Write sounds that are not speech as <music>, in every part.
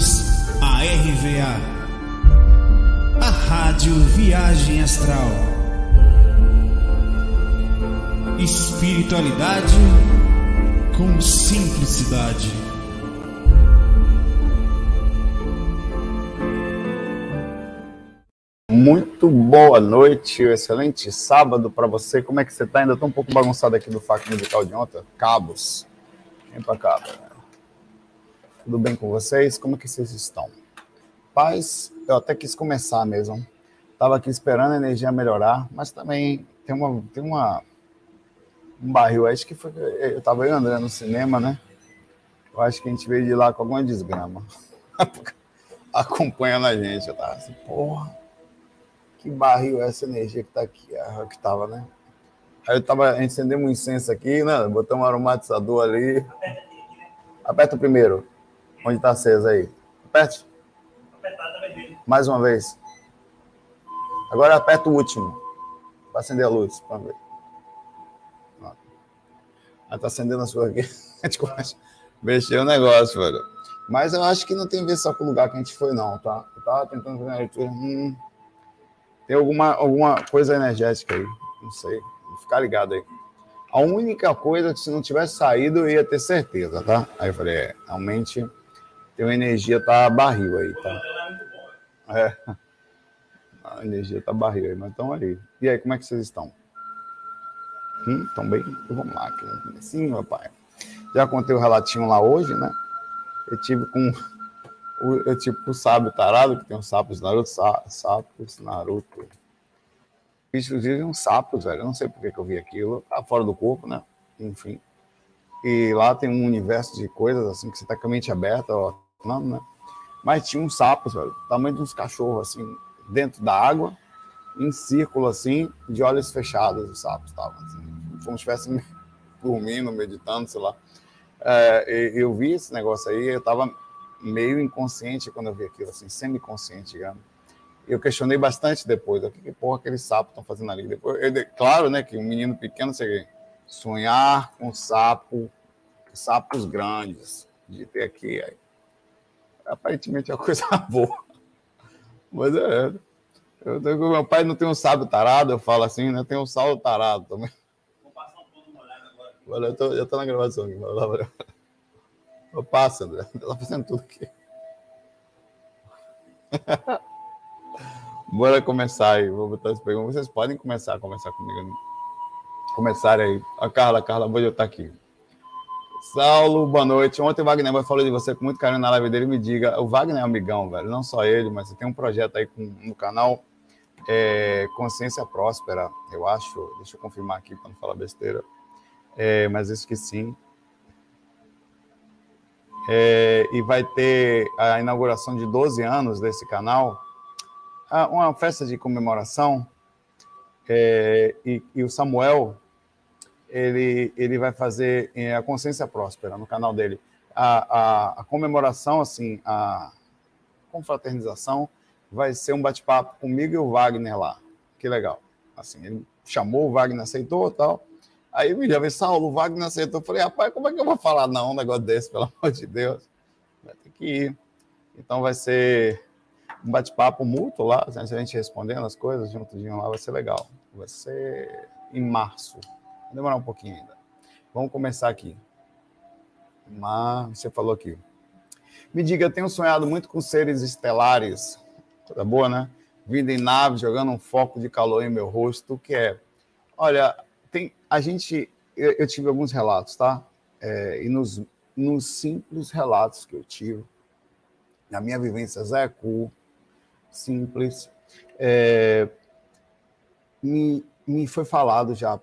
bem-vindos à RVA, a Rádio Viagem Astral. Espiritualidade com simplicidade. Muito boa noite, excelente sábado para você. Como é que você está? Ainda estou um pouco bagunçado aqui do faco musical de ontem. Cabos. Vem para cá. Tudo bem com vocês? Como que vocês estão? Paz, eu até quis começar mesmo. Tava aqui esperando a energia melhorar, mas também tem uma tem uma um barril, acho que foi eu tava aí andando no cinema, né? Eu acho que a gente veio de lá com alguma desgrama. <laughs> Acompanhando a gente, eu tava assim, porra. Que barril é essa energia que tá aqui, que tava, né? Aí eu tava, acendendo um incenso aqui, né? Botamos um aromatizador ali. Aperta primeiro. Onde está aceso aí? Aperte. Mais uma vez. Agora aperta o último. Para acender a luz. Para ver. Aí tá acendendo a sua aqui. A gente começa mexer o negócio, velho. Mas eu acho que não tem a ver só com o lugar que a gente foi, não, tá? Eu tava tentando fazer a leitura. Hum, tem alguma, alguma coisa energética aí. Não sei. Vou ficar ligado aí. A única coisa que se não tivesse saído, eu ia ter certeza, tá? Aí eu falei, é, realmente tem uma energia tá barril aí, tá? É. A energia tá barril aí, mas estão aí. E aí, como é que vocês estão? Hum, bem? Vamos lá, aqui Sim, meu pai. Já contei o relatinho lá hoje, né? Eu tive com eu tipo o sábio tarado, que tem os sapos Naruto, sapos Naruto. Inclusive uns sapos, velho. Eu não sei por que, que eu vi aquilo. Tá fora do corpo, né? Enfim. E lá tem um universo de coisas assim que você tá com a mente aberta, ó, não, né? Mas tinha uns sapos, velho, tamanho de uns cachorros, assim, dentro da água, em círculo, assim, de olhos fechados, os sapos estavam, assim, como se estivessem <laughs> dormindo, meditando, sei lá. É, eu vi esse negócio aí, eu tava meio inconsciente quando eu vi aquilo, assim, semi-consciente, digamos. Eu questionei bastante depois, o que, que porra aqueles sapos estão fazendo ali? Depois, eu, claro, né, que um menino pequeno, sei sonhar com sapo, sapos grandes, de ter aqui, aí aparentemente é uma coisa <laughs> boa. Mas é. Eu, meu pai não tem um sábio tarado, eu falo assim, né? Tem um saldo tarado também. Vou passar um pouco agora. Olha, eu tô, já tô na gravação aqui. Eu passo, André. <laughs> Tá fazendo tudo aqui. <laughs> Bora começar aí. Vou botar as perguntas. Vocês podem começar a conversar comigo. Começar aí. A Carla, Carla, vou estar aqui. Saulo, boa noite. Ontem o Wagner falou de você com muito carinho na live dele. Me diga, o Wagner é um amigão, velho. Não só ele, mas você tem um projeto aí com, no canal é, Consciência Próspera, eu acho. Deixa eu confirmar aqui para não falar besteira. É, mas isso que sim. É, e vai ter a inauguração de 12 anos desse canal, ah, uma festa de comemoração. É, e, e o Samuel, ele, ele vai fazer é, a Consciência Próspera no canal dele. A, a, a comemoração, assim, a confraternização, vai ser um bate-papo comigo e o Wagner lá. Que legal. Assim, ele chamou, o Wagner aceitou tal. Aí me já Saulo, o Wagner aceitou. Eu falei, rapaz, como é que eu vou falar não um negócio desse, pelo <laughs> amor de Deus? Vai ter que ir. Então vai ser um bate-papo mútuo lá, a gente respondendo as coisas juntinho lá, vai ser legal. Vai ser em março. Vai demorar um pouquinho ainda. Vamos começar aqui. Mas você falou aqui. Me diga, eu tenho sonhado muito com seres estelares. Coisa boa, né? Vindo em nave, jogando um foco de calor em meu rosto. Que é? Olha, tem a gente. Eu, eu tive alguns relatos, tá? É, e nos, nos simples relatos que eu tive, na minha vivência Zé Cu, simples, é, me, me foi falado já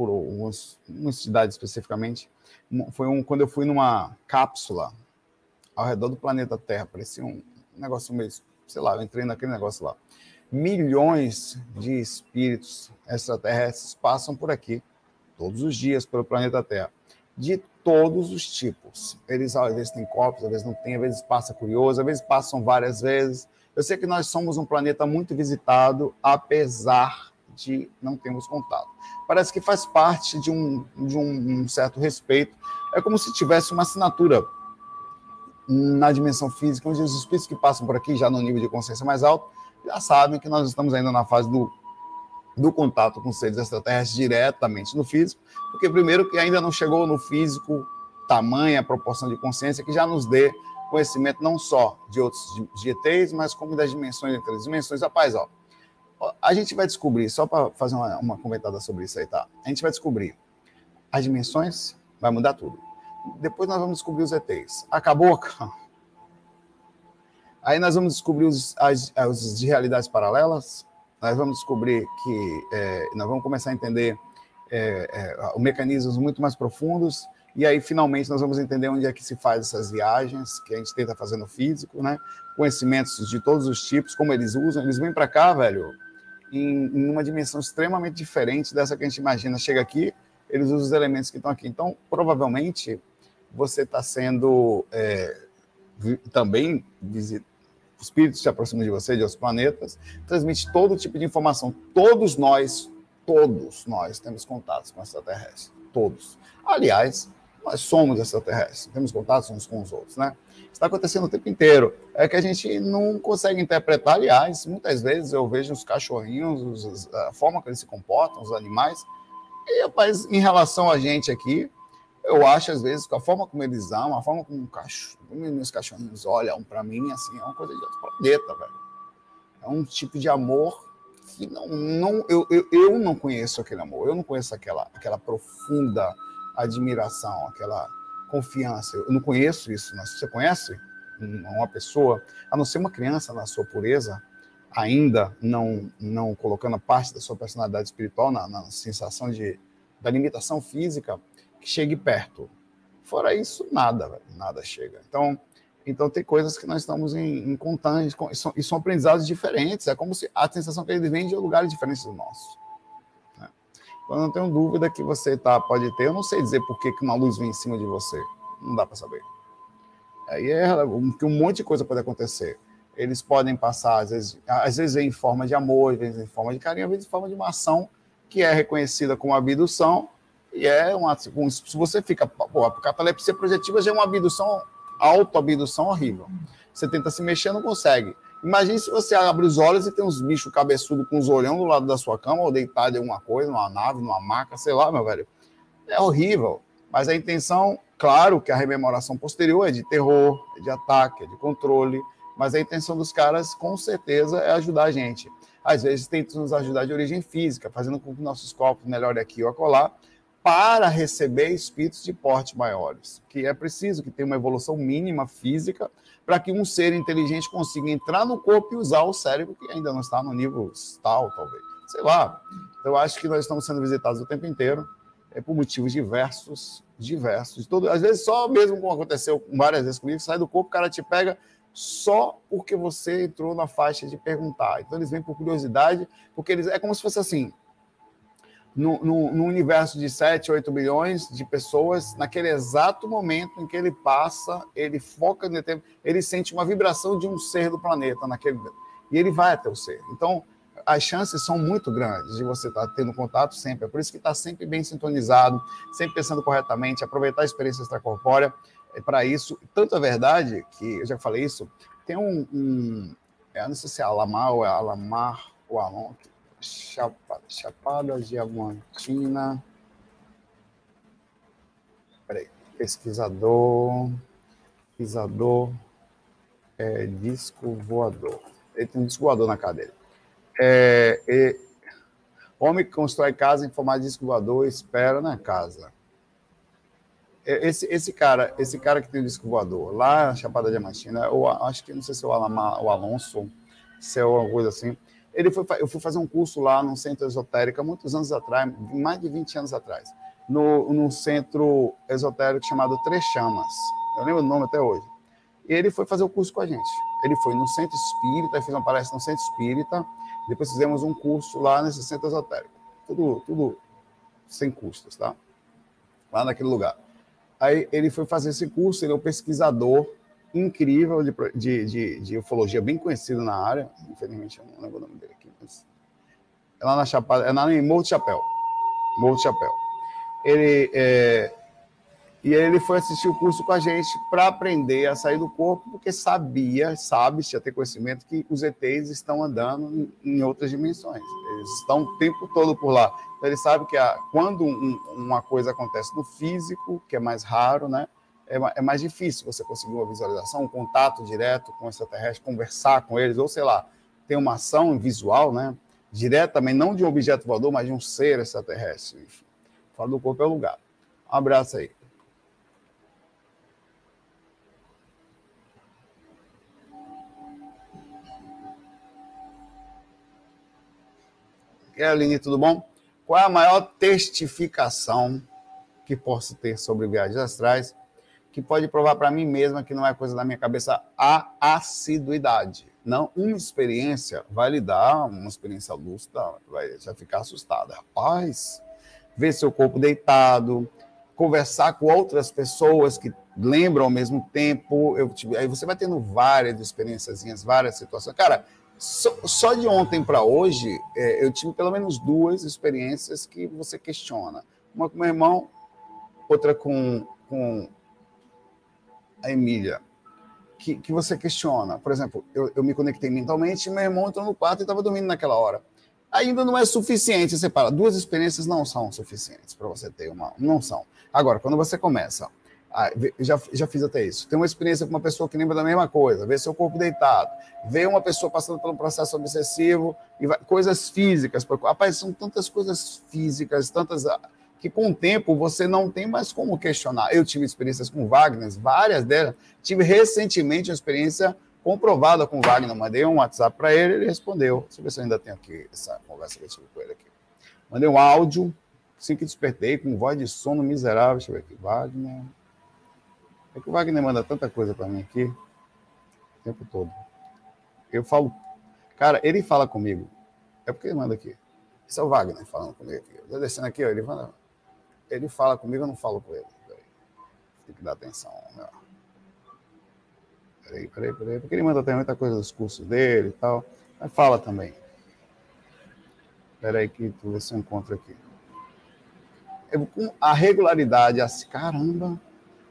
por algumas, uma cidade especificamente, foi um, quando eu fui numa cápsula ao redor do planeta Terra, parecia um negócio meio, sei lá, eu entrei naquele negócio lá. Milhões de espíritos extraterrestres passam por aqui, todos os dias, pelo planeta Terra, de todos os tipos. Eles às vezes têm corpos, às vezes não têm, às vezes passa curioso, às vezes passam várias vezes. Eu sei que nós somos um planeta muito visitado, apesar de não termos contato. Parece que faz parte de um, de um, certo respeito. É como se tivesse uma assinatura na dimensão física, onde os espíritos que passam por aqui, já no nível de consciência mais alto, já sabem que nós estamos ainda na fase do, do contato com seres extraterrestres diretamente no físico, porque primeiro que ainda não chegou no físico tamanha proporção de consciência que já nos dê conhecimento não só de outros ETs, mas como das dimensões entre as dimensões. Rapaz, ó, a gente vai descobrir, só para fazer uma, uma comentada sobre isso aí, tá? A gente vai descobrir as dimensões, vai mudar tudo. Depois nós vamos descobrir os ETs. Acabou? <laughs> Aí nós vamos descobrir os, as, os de realidades paralelas, nós vamos descobrir que é, nós vamos começar a entender é, é, mecanismos muito mais profundos, e aí finalmente nós vamos entender onde é que se faz essas viagens, que a gente tenta fazer no físico, né? Conhecimentos de todos os tipos, como eles usam, eles vêm para cá, velho, em, em uma dimensão extremamente diferente dessa que a gente imagina. Chega aqui, eles usam os elementos que estão aqui. Então, provavelmente, você está sendo é, também espíritos se aproximam de você, de outros planetas, transmite todo tipo de informação. Todos nós, todos nós temos contatos com extraterrestres. Todos. Aliás, nós somos extraterrestres, temos contatos uns com os outros, né? Está acontecendo o tempo inteiro. É que a gente não consegue interpretar. Aliás, muitas vezes eu vejo os cachorrinhos, os, a forma que eles se comportam, os animais, e, rapaz, em relação a gente aqui, eu acho, às vezes, que a forma como eles amam, a forma como, cachorro, meus cachorrinhos olham para mim, assim, é uma coisa de outro planeta, velho. É um tipo de amor que não, não eu, eu, eu não conheço aquele amor, eu não conheço aquela, aquela profunda admiração, aquela confiança. Eu não conheço isso. Né? Você conhece uma pessoa, a não ser uma criança na sua pureza, ainda não, não colocando parte da sua personalidade espiritual na, na sensação de, da limitação física, que chegue perto. Fora isso, nada, nada chega. Então, então tem coisas que nós estamos em, em e são, e são aprendizados diferentes. É como se a sensação que ele vem de lugares diferentes do nosso. Eu não tenho dúvida que você tá, pode ter. Eu não sei dizer por que, que uma luz vem em cima de você. Não dá para saber. Aí é que um monte de coisa pode acontecer eles podem passar, às vezes, às vezes em forma de amor, às vezes em forma de carinho, às vezes em forma de uma ação que é reconhecida como abdução, e é uma. Se você fica. Pô, a catalepsia projetiva já é uma abdução, autoabdução horrível. Você tenta se mexer, não consegue. Imagine se você abre os olhos e tem uns bichos cabeçudos com os olhão do lado da sua cama, ou deitado em alguma coisa, numa nave, numa maca, sei lá, meu velho. É horrível. Mas a intenção, claro que a rememoração posterior é de terror, é de ataque, é de controle, mas a intenção dos caras, com certeza, é ajudar a gente. Às vezes tentam nos ajudar de origem física, fazendo com que nossos corpos melhorem aqui ou acolá, para receber espíritos de porte maiores, que é preciso que tenha uma evolução mínima física para que um ser inteligente consiga entrar no corpo e usar o cérebro que ainda não está no nível tal, talvez. Sei lá. Eu acho que nós estamos sendo visitados o tempo inteiro é, por motivos diversos, diversos. Todo, às vezes só mesmo como aconteceu várias vezes comigo, sai do corpo, o cara te pega, só porque você entrou na faixa de perguntar. Então eles vêm por curiosidade, porque eles é como se fosse assim, no, no, universo de 7, 8 bilhões de pessoas, naquele exato momento em que ele passa, ele foca no tempo, ele sente uma vibração de um ser do planeta naquele e ele vai até o ser. Então, as chances são muito grandes de você estar tendo contato sempre. É por isso que está sempre bem sintonizado, sempre pensando corretamente, aproveitar a experiência extracorpórea é para isso. Tanto é verdade que, eu já falei isso, tem um, um eu não sei se é Alamar ou é Alamar ou Alon, Chapada, Diamantina. Peraí, pesquisador, pesquisador, é, disco voador. Ele tem um disco voador na cadeira. É, é, homem que constrói casa em formato de disco voador espera na casa. É, esse, esse cara, esse cara que tem o disco voador, lá Chapada Diamantina, eu acho que não sei se é o Alonso, se é alguma coisa assim. Ele foi, eu fui fazer um curso lá no centro esotérico muitos anos atrás, mais de 20 anos atrás, no, num centro esotérico chamado Três Chamas. Eu lembro o nome até hoje. E ele foi fazer o curso com a gente. Ele foi no centro espírita, fez uma palestra no centro espírita, depois fizemos um curso lá nesse centro esotérico. Tudo, tudo sem custos, tá? Lá naquele lugar. Aí ele foi fazer esse curso, ele é um pesquisador incrível de, de, de, de ufologia, bem conhecido na área. Infelizmente, eu não lembro o nome dele aqui. Mas... É lá na Chapada, é lá em Morro de Chapéu. Morro Chapéu. Ele, é, E ele foi assistir o curso com a gente para aprender a sair do corpo, porque sabia, sabe, tinha ter conhecimento que os ETs estão andando em outras dimensões. Eles estão o tempo todo por lá. Então, ele sabe que a, quando um, uma coisa acontece no físico, que é mais raro, né? É, é, mais difícil você conseguir uma visualização, um contato direto com o extraterrestre, conversar com eles, ou sei lá, ter uma ação visual, né? Diretamente, não de um objeto voador, mas de um ser extraterrestre. Enfim, do corpo é lugar. Um abraço aí. Aí, Aline, tudo bom? Qual é a maior testificação que posso ter sobre viagens astrais que pode provar para mim mesma que não é coisa da minha cabeça a assiduidade? Não, uma experiência vai lhe dar uma experiência lúcida, vai já ficar assustada. Rapaz, ver seu corpo deitado, conversar com outras pessoas que lembram ao mesmo tempo. Eu, aí você vai tendo várias experiências, várias situações. Cara, só, só de ontem para hoje, é, eu tive pelo menos duas experiências que você questiona. Uma com meu irmão, outra com, com a Emília, que, que você questiona. Por exemplo, eu, eu me conectei mentalmente meu irmão entrou no quarto e estava dormindo naquela hora. Ainda não é suficiente, você fala, duas experiências não são suficientes para você ter uma. Não são. Agora, quando você começa ah, já, já fiz até isso. Tem uma experiência com uma pessoa que lembra da mesma coisa, vê seu corpo deitado, vê uma pessoa passando por um processo obsessivo, e vai, coisas físicas. Rapaz, são tantas coisas físicas, tantas que com o tempo você não tem mais como questionar. Eu tive experiências com Wagner, várias delas. Tive recentemente uma experiência comprovada com Wagner. Mandei um WhatsApp para ele, ele respondeu. Deixa eu ver se eu ainda tenho aqui essa conversa que eu tive com ele aqui. Mandei um áudio, assim que despertei, com voz de sono miserável. Deixa eu ver aqui. Wagner. É que o Wagner manda tanta coisa para mim aqui, o tempo todo. Eu falo, cara, ele fala comigo. É porque ele manda aqui. Esse é o Wagner falando comigo aqui. Eu tô descendo aqui, ó, ele manda. Ele fala comigo, eu não falo com ele. Tem que dar atenção, meu. Peraí, peraí, peraí. Porque ele manda até muita coisa dos cursos dele e tal. Mas fala também. Peraí que tu vê se eu encontro aqui. Eu, a regularidade, assim, caramba,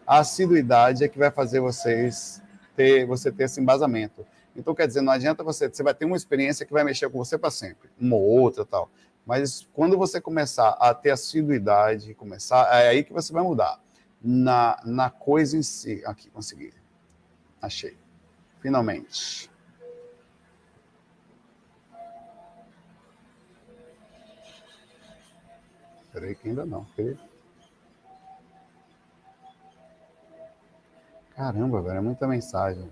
a assiduidade é que vai fazer vocês ter, você ter esse embasamento. Então, quer dizer, não adianta você, você vai ter uma experiência que vai mexer com você para sempre, uma ou outra tal. Mas quando você começar a ter assiduidade, começar, é aí que você vai mudar. Na, na coisa em si. Aqui, consegui. Achei. Finalmente. Peraí que ainda não. Caramba, velho, é muita mensagem.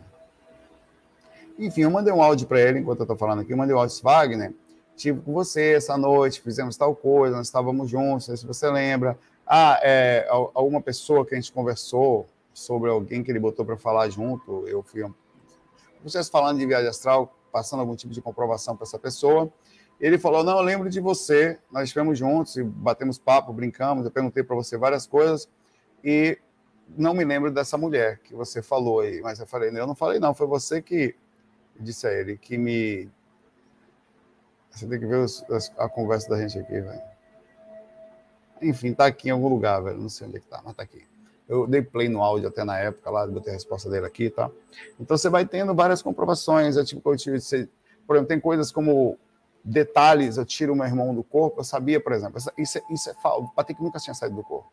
Enfim, eu mandei um áudio para ele enquanto eu estou falando aqui. Eu mandei um áudio, Wagner. Tive com você essa noite, fizemos tal coisa, nós estávamos juntos, não se você lembra. Ah, é, alguma pessoa que a gente conversou sobre alguém que ele botou para falar junto. Eu fui. Vocês falando de viagem astral, passando algum tipo de comprovação para essa pessoa. Ele falou: Não, eu lembro de você, nós estivemos juntos e batemos papo, brincamos. Eu perguntei para você várias coisas e não me lembro dessa mulher que você falou aí, mas eu falei, eu não falei não, foi você que disse a ele, que me... Você tem que ver os, a conversa da gente aqui, velho. Enfim, tá aqui em algum lugar, velho, não sei onde é que tá, mas tá aqui. Eu dei play no áudio até na época lá, botei a resposta dele aqui, tá? Então você vai tendo várias comprovações, é tipo, eu tive, você, por exemplo, tem coisas como detalhes, eu tiro meu irmão do corpo, eu sabia, por exemplo, isso, isso é falso, o Patrick nunca tinha saído do corpo.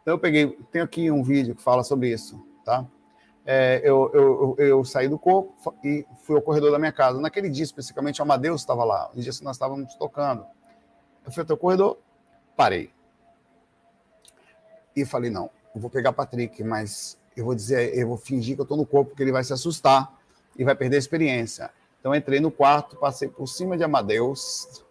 Então eu peguei, tenho aqui um vídeo que fala sobre isso, tá? É, eu, eu, eu, saí do corpo e fui ao corredor da minha casa. Naquele dia, especificamente, o Amadeus estava lá, no dia que nós estávamos tocando. Eu fui até o corredor, parei. E falei, não, eu vou pegar Patrick, mas eu vou dizer, eu vou fingir que eu estou no corpo, porque ele vai se assustar e vai perder a experiência. Então entrei no quarto, passei por cima de Amadeus,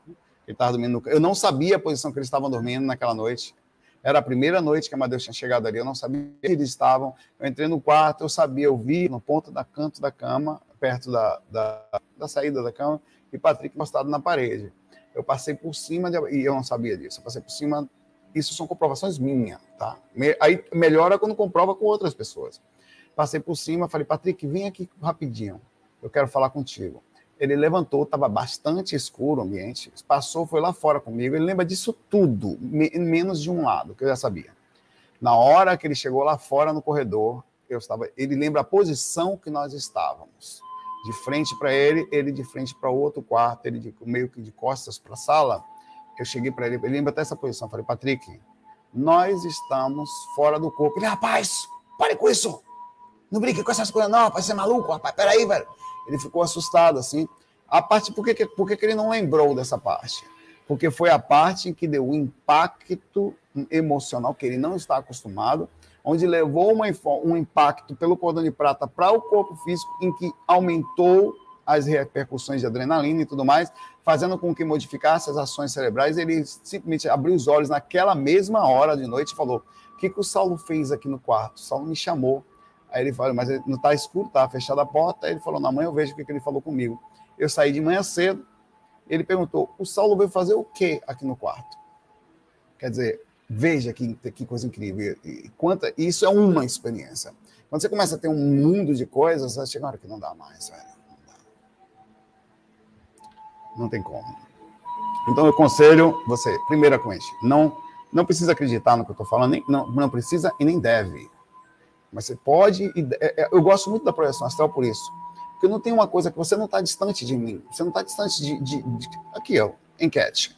ele estava dormindo no... Eu não sabia a posição que eles estavam dormindo naquela noite. Era a primeira noite que a Amadeus tinha chegado ali, eu não sabia onde eles estavam. Eu entrei no quarto, eu sabia, eu vi no ponto da canto da cama, perto da, da, da saída da cama, e Patrick encostado na parede. Eu passei por cima, de, e eu não sabia disso, eu passei por cima. Isso são comprovações minhas, tá? Aí melhora quando comprova com outras pessoas. Passei por cima, falei, Patrick, vem aqui rapidinho, eu quero falar contigo. Ele levantou, estava bastante escuro o ambiente, passou, foi lá fora comigo. Ele lembra disso tudo, me, menos de um lado, que eu já sabia. Na hora que ele chegou lá fora no corredor, eu estava, ele lembra a posição que nós estávamos. De frente para ele, ele de frente para o outro quarto, ele de, meio que de costas para a sala. Eu cheguei para ele, ele lembra até essa posição. Eu falei, Patrick, nós estamos fora do corpo. Ele, rapaz, pare com isso. Não brinque com essas coisas, não, rapaz, você é maluco, rapaz, peraí, velho. Ele ficou assustado, assim. A parte, por que, por que ele não lembrou dessa parte? Porque foi a parte em que deu o impacto emocional que ele não está acostumado, onde levou uma, um impacto pelo cordão de prata para o corpo físico, em que aumentou as repercussões de adrenalina e tudo mais, fazendo com que modificasse as ações cerebrais. Ele simplesmente abriu os olhos naquela mesma hora de noite e falou: O que, que o Saulo fez aqui no quarto? O Saulo me chamou. Aí ele falou: Mas não está escuro, está fechada a porta. Aí ele falou: Na manhã eu vejo o que, que ele falou comigo. Eu saí de manhã cedo. Ele perguntou: O Saulo veio fazer o que aqui no quarto? Quer dizer, veja que, que coisa incrível. E, quanta, isso é uma experiência. Quando você começa a ter um mundo de coisas, você chega uma hora que não dá mais, velho. Não tem como. Então eu aconselho você, primeira coisa, não não precisa acreditar no que eu estou falando, nem, não, não precisa e nem deve. Mas você pode. É, é, eu gosto muito da projeção astral por isso. Porque não tem uma coisa que você não está distante de mim. Você não está distante de, de, de. Aqui, ó, enquete.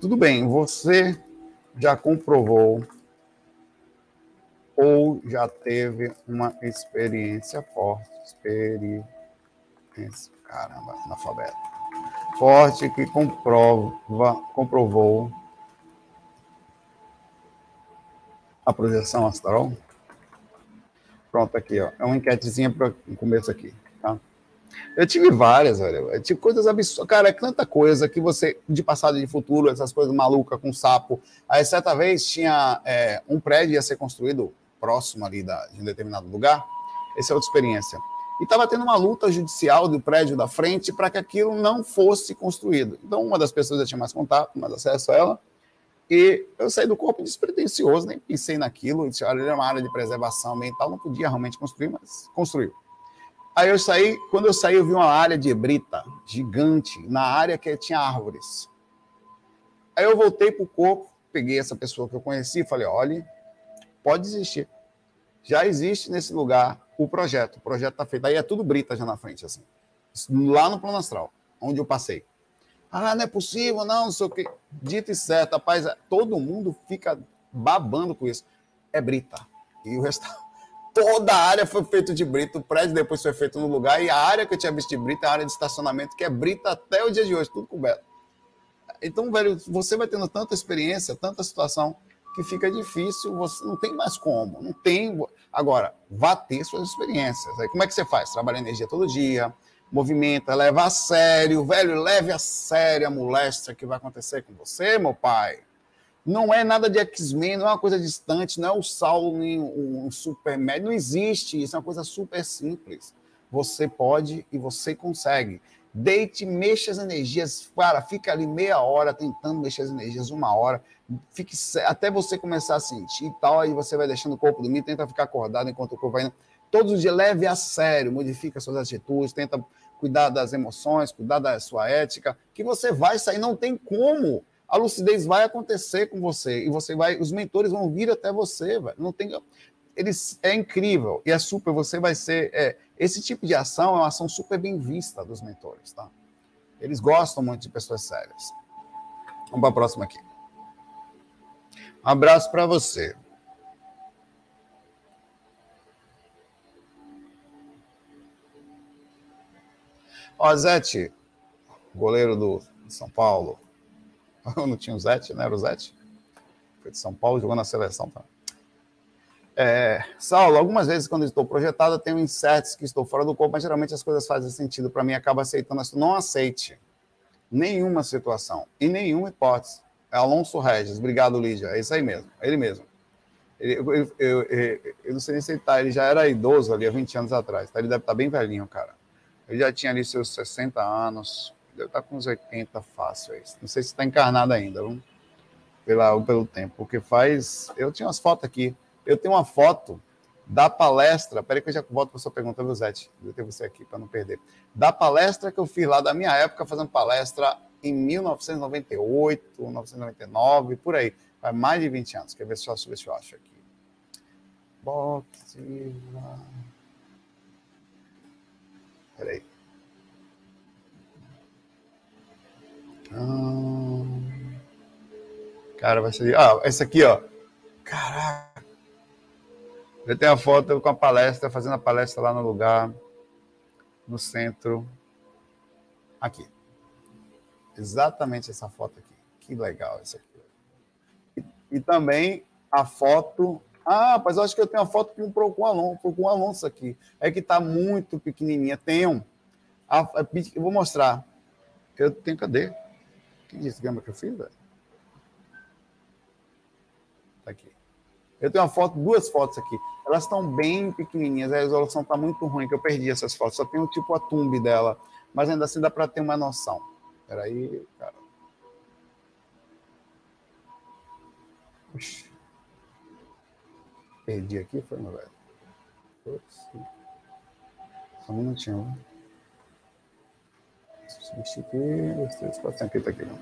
Tudo bem, você já comprovou ou já teve uma experiência forte, experiência caramba, analfabeto. Forte que comprova, comprovou a projeção astral. Pronto, aqui, ó. É uma enquetezinha para o começo aqui, tá? Eu tive várias, velho. Eu tive coisas absurdas. Cara, é tanta coisa que você, de passado e de futuro, essas coisas malucas com sapo. Aí, certa vez, tinha é, um prédio ia ser construído próximo ali da, de um determinado lugar. Essa é outra experiência e estava tendo uma luta judicial do prédio da frente para que aquilo não fosse construído. Então, uma das pessoas já tinha mais contato, mais acesso a ela, e eu saí do corpo despretensioso, nem pensei naquilo, disse, olha, era uma área de preservação ambiental, não podia realmente construir, mas construiu. Aí eu saí, quando eu saí, eu vi uma área de brita gigante, na área que tinha árvores. Aí eu voltei para o corpo, peguei essa pessoa que eu conheci e falei, olha, pode existir. Já existe nesse lugar o projeto. O projeto está feito. Aí é tudo brita já na frente, assim. Lá no plano astral, onde eu passei. Ah, não é possível, não, não sei o quê. Dito e certo, rapaz, todo mundo fica babando com isso. É brita. E o resto. <laughs> Toda a área foi feita de brita. O prédio depois foi feito no lugar. E a área que eu tinha visto de brita é a área de estacionamento, que é brita até o dia de hoje, tudo coberto. Então, velho, você vai tendo tanta experiência, tanta situação que fica difícil, você não tem mais como, não tem. Agora, vá ter suas experiências. Aí como é que você faz? Trabalha energia todo dia, movimenta, leva a sério, velho, leve a sério a moléstia que vai acontecer com você, meu pai. Não é nada de X-Men, não é uma coisa distante, não é o Saulo nem um super médio, não existe, isso é uma coisa super simples. Você pode e você consegue. Deite, mexa as energias, cara, fica ali meia hora tentando mexer as energias, uma hora, fique até você começar a sentir e tal, aí você vai deixando o corpo dormir, tenta ficar acordado enquanto o corpo vai indo. Todos os dias leve a sério, modifica suas atitudes, tenta cuidar das emoções, cuidar da sua ética, que você vai sair, não tem como. A lucidez vai acontecer com você e você vai, os mentores vão vir até você. Não tem eles é incrível e é super. Você vai ser é, esse tipo de ação é uma ação super bem vista dos mentores, tá? Eles gostam muito de pessoas sérias. Vamos para a próxima aqui. Um abraço para você. Ó, Zete, goleiro do São Paulo. Eu <laughs> não tinha o Zete, né? Era o Zete? Foi de São Paulo, jogou na seleção também. É, Saulo, algumas vezes quando estou projetado, tenho insetos que estou fora do corpo, mas geralmente as coisas fazem sentido para mim, acaba aceitando. Não aceite nenhuma situação e nenhuma hipótese. É Alonso Regis, obrigado, Lídia. É isso aí mesmo, é ele mesmo. Ele, eu, eu, eu, eu, não sei nem se ele tá, ele já era idoso ali há 20 anos atrás, tá? ele deve estar tá bem velhinho, cara. Ele já tinha ali seus 60 anos, deve estar tá com uns 80 fácil. Aí. Não sei se está encarnado ainda, vamos? Pela, pelo tempo, porque faz. Eu tinha umas fotos aqui eu tenho uma foto da palestra, peraí que eu já volto para sua pergunta, viu, Zete? Eu tenho você aqui para não perder. Da palestra que eu fiz lá, da minha época, fazendo palestra em 1998, 1999, por aí. Faz mais de 20 anos. Quer ver só se eu acho aqui. Boxe. Peraí. Ah, cara, vai ser. Ah, essa aqui, ó. Caraca. Eu tenho a foto com a palestra, fazendo a palestra lá no lugar, no centro. Aqui. Exatamente essa foto aqui. Que legal essa aqui. E, e também a foto. Ah, mas eu acho que eu tenho uma foto com, com, o Alonso, com o Alonso aqui. É que está muito pequenininha. Tenho. A, eu vou mostrar. Eu tenho, cadê? Quem disse gama que eu fiz, velho? Tá aqui. Eu tenho uma foto, duas fotos aqui. Elas estão bem pequenininhas, a resolução está muito ruim, que eu perdi essas fotos. Só tenho tipo a tumbe dela, mas ainda assim dá para ter uma noção. Peraí, cara. Puxa. Perdi aqui, foi, meu velho? Só um minutinho. Substituir. Dois, três, quatro, aqui, tá aqui. Não.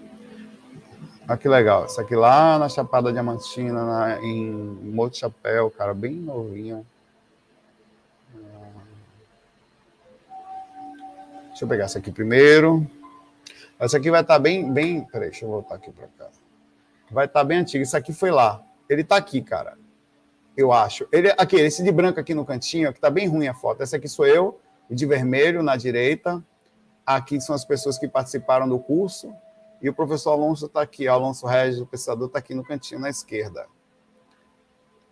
Olha que legal. Essa aqui lá na Chapada Diamantina, na, em Morro Chapéu, cara, bem novinho. Deixa eu pegar essa aqui primeiro. Essa aqui vai estar tá bem, bem. Peraí, deixa eu voltar aqui para cá. Vai estar tá bem antiga. Isso aqui foi lá. Ele está aqui, cara. Eu acho. Ele, aqui, esse de branco aqui no cantinho, que está bem ruim a foto. Essa aqui sou eu, de vermelho na direita. Aqui são as pessoas que participaram do curso. E o professor Alonso está aqui. Alonso Regis, o pesquisador, está aqui no cantinho na esquerda.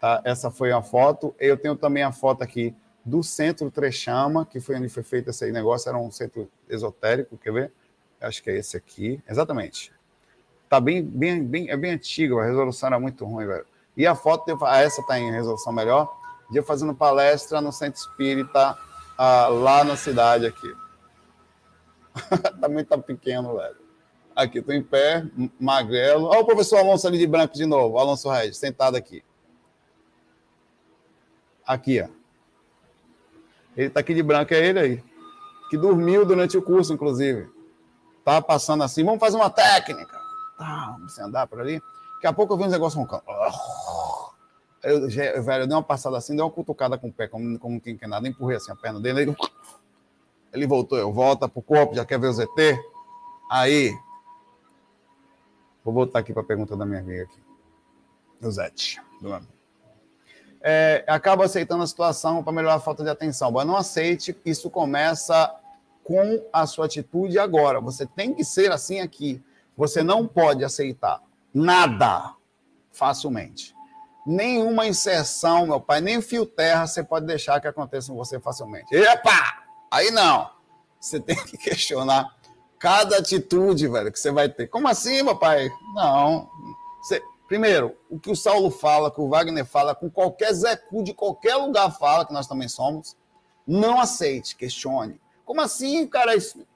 Tá? Essa foi a foto. Eu tenho também a foto aqui do Centro Trechama, que foi onde foi feito esse negócio. Era um centro esotérico, quer ver? acho que é esse aqui, exatamente. Tá bem, bem, bem, é bem antigo, a resolução era muito ruim, velho. E a foto, eu, ah, essa tá em resolução melhor, de eu fazendo palestra no Centro Espírita, ah, lá na cidade aqui. Também <laughs> tá pequeno, velho. Aqui, tô em pé, magrelo. Olha o professor Alonso ali de branco de novo, Alonso Regis, sentado aqui. Aqui, ó. Ele tá aqui de branco, é ele aí. Que dormiu durante o curso, inclusive. Tava passando assim, vamos fazer uma técnica. Tá, vamos andar por ali. Daqui a pouco eu vi uns negócios roncando. Eu, velho, eu dei uma passada assim, dei uma cutucada com o pé, como, como quem quer nada, empurrei assim a perna dele. Ele, ele voltou, eu volta pro corpo, já quer ver o ZT? Aí, vou voltar aqui para a pergunta da minha amiga aqui. Do Zete, do É, acaba aceitando a situação para melhorar a falta de atenção. Mas não aceite, isso começa com a sua atitude agora. Você tem que ser assim aqui. Você não pode aceitar nada facilmente. Nenhuma inserção, meu pai, nem fio terra você pode deixar que aconteça com você facilmente. Epa! Aí não. Você tem que questionar cada atitude, velho, que você vai ter. Como assim, meu pai? Não. Você... Primeiro, o que o Saulo fala, que o Wagner fala, com qualquer Zecu de qualquer lugar fala, que nós também somos, não aceite, questione. Como assim, cara? Isso...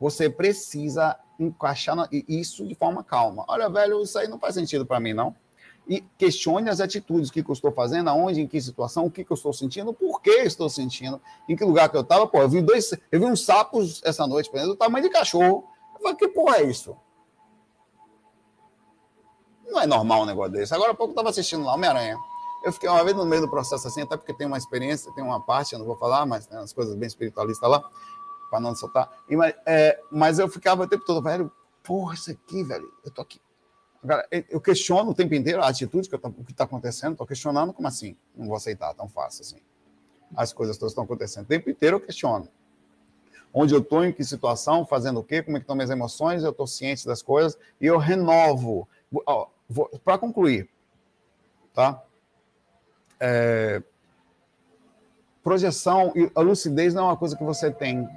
Você precisa encaixar isso de forma calma. Olha, velho, isso aí não faz sentido para mim, não. E questione as atitudes, o que, que eu estou fazendo, aonde, em que situação, o que, que eu estou sentindo, por que estou sentindo, em que lugar que eu estava. Pô, eu vi dois, eu vi uns sapos essa noite, por do tamanho de cachorro. Eu falei, que porra é isso? Não é normal um negócio desse. Agora há pouco eu estava assistindo lá Homem-Aranha. Eu fiquei uma vez no meio do processo assim, até porque tem uma experiência, tem uma parte, eu não vou falar, mas né, as coisas bem espiritualistas lá, para não soltar. E, mas, é, mas eu ficava o tempo todo, velho, porra, isso aqui, velho, eu tô aqui. Agora, eu questiono o tempo inteiro a atitude, que está acontecendo, estou questionando, como assim? Não vou aceitar tão fácil assim. As coisas todas estão acontecendo. O tempo inteiro eu questiono. Onde eu estou, em que situação, fazendo o quê, como é que estão minhas emoções, eu estou ciente das coisas, e eu renovo. Para concluir, tá? é, projeção e a lucidez não é uma coisa que você tem,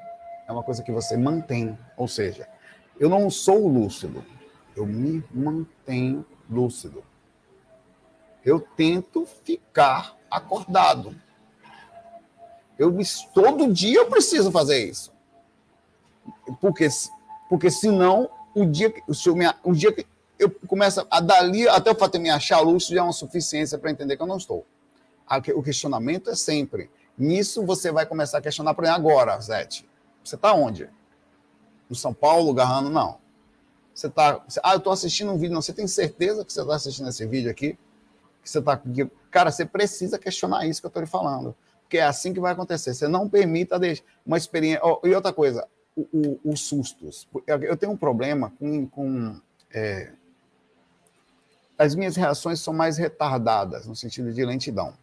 é uma coisa que você mantém. Ou seja, eu não sou lúcido, eu me mantenho lúcido. Eu tento ficar acordado. Eu todo dia eu preciso fazer isso. Porque porque senão o dia que o, o dia que eu começo a dali até o fato de me achar lúcido já é uma suficiência para entender que eu não estou o questionamento é sempre. Nisso você vai começar a questionar para agora, Zete. Você está onde? No São Paulo, Garrano? Não. Você está. Ah, eu estou assistindo um vídeo. Não, você tem certeza que você está assistindo esse vídeo aqui? Que você tá. Cara, você precisa questionar isso que eu estou lhe falando. Porque é assim que vai acontecer. Você não permita uma experiência. Oh, e outra coisa, os sustos. Eu tenho um problema com. com é... As minhas reações são mais retardadas, no sentido de lentidão,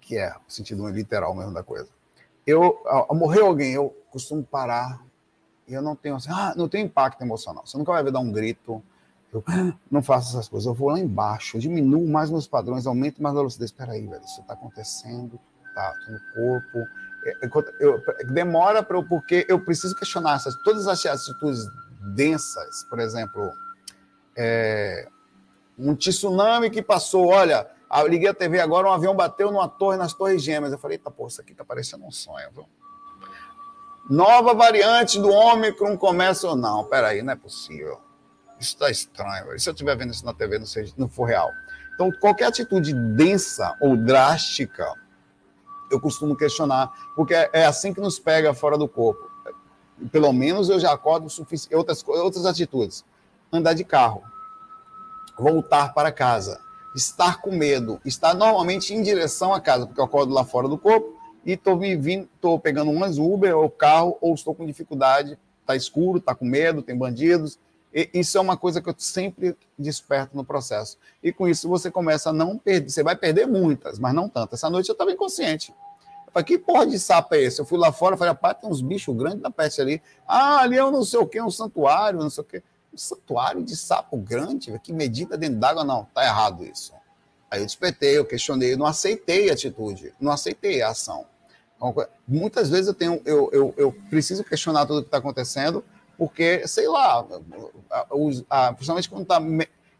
que é o sentido literal mesmo da coisa. Eu, morreu alguém, eu costumo parar e eu não tenho assim, ah, não tem impacto emocional. Você nunca vai ver dar um grito. Eu <gasps> não faço essas coisas. Eu vou lá embaixo, diminuo mais meus padrões, aumento mais a velocidade. Espera aí, velho, isso está acontecendo, tá no corpo eu, demora para eu, porque eu preciso questionar essas, todas as atitudes densas, por exemplo, é, um tsunami que passou, olha, eu liguei a TV agora, um avião bateu numa torre, nas torres gêmeas, eu falei, eita, pô, isso aqui tá parecendo um sonho, viu? Nova variante do Ômicron começa ou não? Peraí, não é possível. Isso está estranho. E se eu estiver vendo isso na TV não, seja, não for real? Então, qualquer atitude densa ou drástica eu costumo questionar, porque é assim que nos pega fora do corpo. Pelo menos eu já acordo sufici... outras, outras atitudes. Andar de carro, voltar para casa, estar com medo, estar normalmente em direção à casa, porque eu acordo lá fora do corpo e estou vindo, estou pegando umas Uber ou carro, ou estou com dificuldade, está escuro, está com medo, tem bandidos. E isso é uma coisa que eu sempre desperto no processo. E com isso você começa a não perder. Você vai perder muitas, mas não tantas. Essa noite eu estava inconsciente. Eu falei, que porra de sapo é esse? Eu fui lá fora, falei, rapaz, tem uns bichos grandes da peste ali. Ah, ali é um não sei o quê, um santuário, não sei o quê. Um santuário de sapo grande, que medita dentro d'água, não, tá errado isso. Aí eu despertei, eu questionei, eu não aceitei a atitude, não aceitei a ação. Muitas vezes eu tenho, eu, eu, eu preciso questionar tudo que está acontecendo, porque, sei lá, principalmente quando está.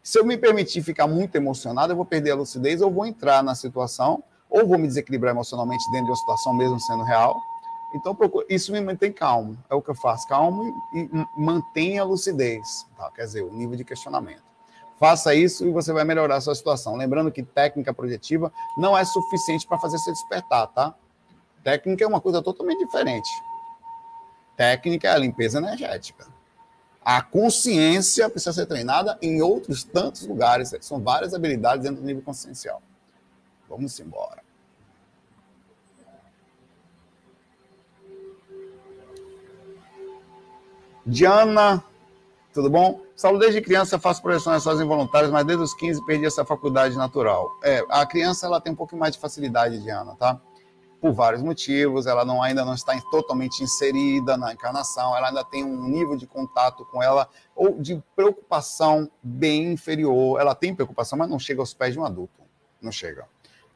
Se eu me permitir ficar muito emocionado, eu vou perder a lucidez, ou vou entrar na situação, ou vou me desequilibrar emocionalmente dentro de uma situação, mesmo sendo real. Então, isso me mantém calmo. É o que eu faço, calmo e, e mantenha a lucidez, tá? quer dizer, o nível de questionamento. Faça isso e você vai melhorar a sua situação. Lembrando que técnica projetiva não é suficiente para fazer você despertar, tá? Técnica é uma coisa totalmente diferente. Técnica é a limpeza energética. A consciência precisa ser treinada em outros tantos lugares. São várias habilidades dentro do nível consciencial. Vamos embora. Diana, tudo bom? Saulo, desde criança faço projeções só involuntárias, mas desde os 15 perdi essa faculdade natural. É, a criança ela tem um pouco mais de facilidade, Diana, tá? por vários motivos, ela não, ainda não está totalmente inserida na encarnação, ela ainda tem um nível de contato com ela ou de preocupação bem inferior. Ela tem preocupação, mas não chega aos pés de um adulto. Não chega.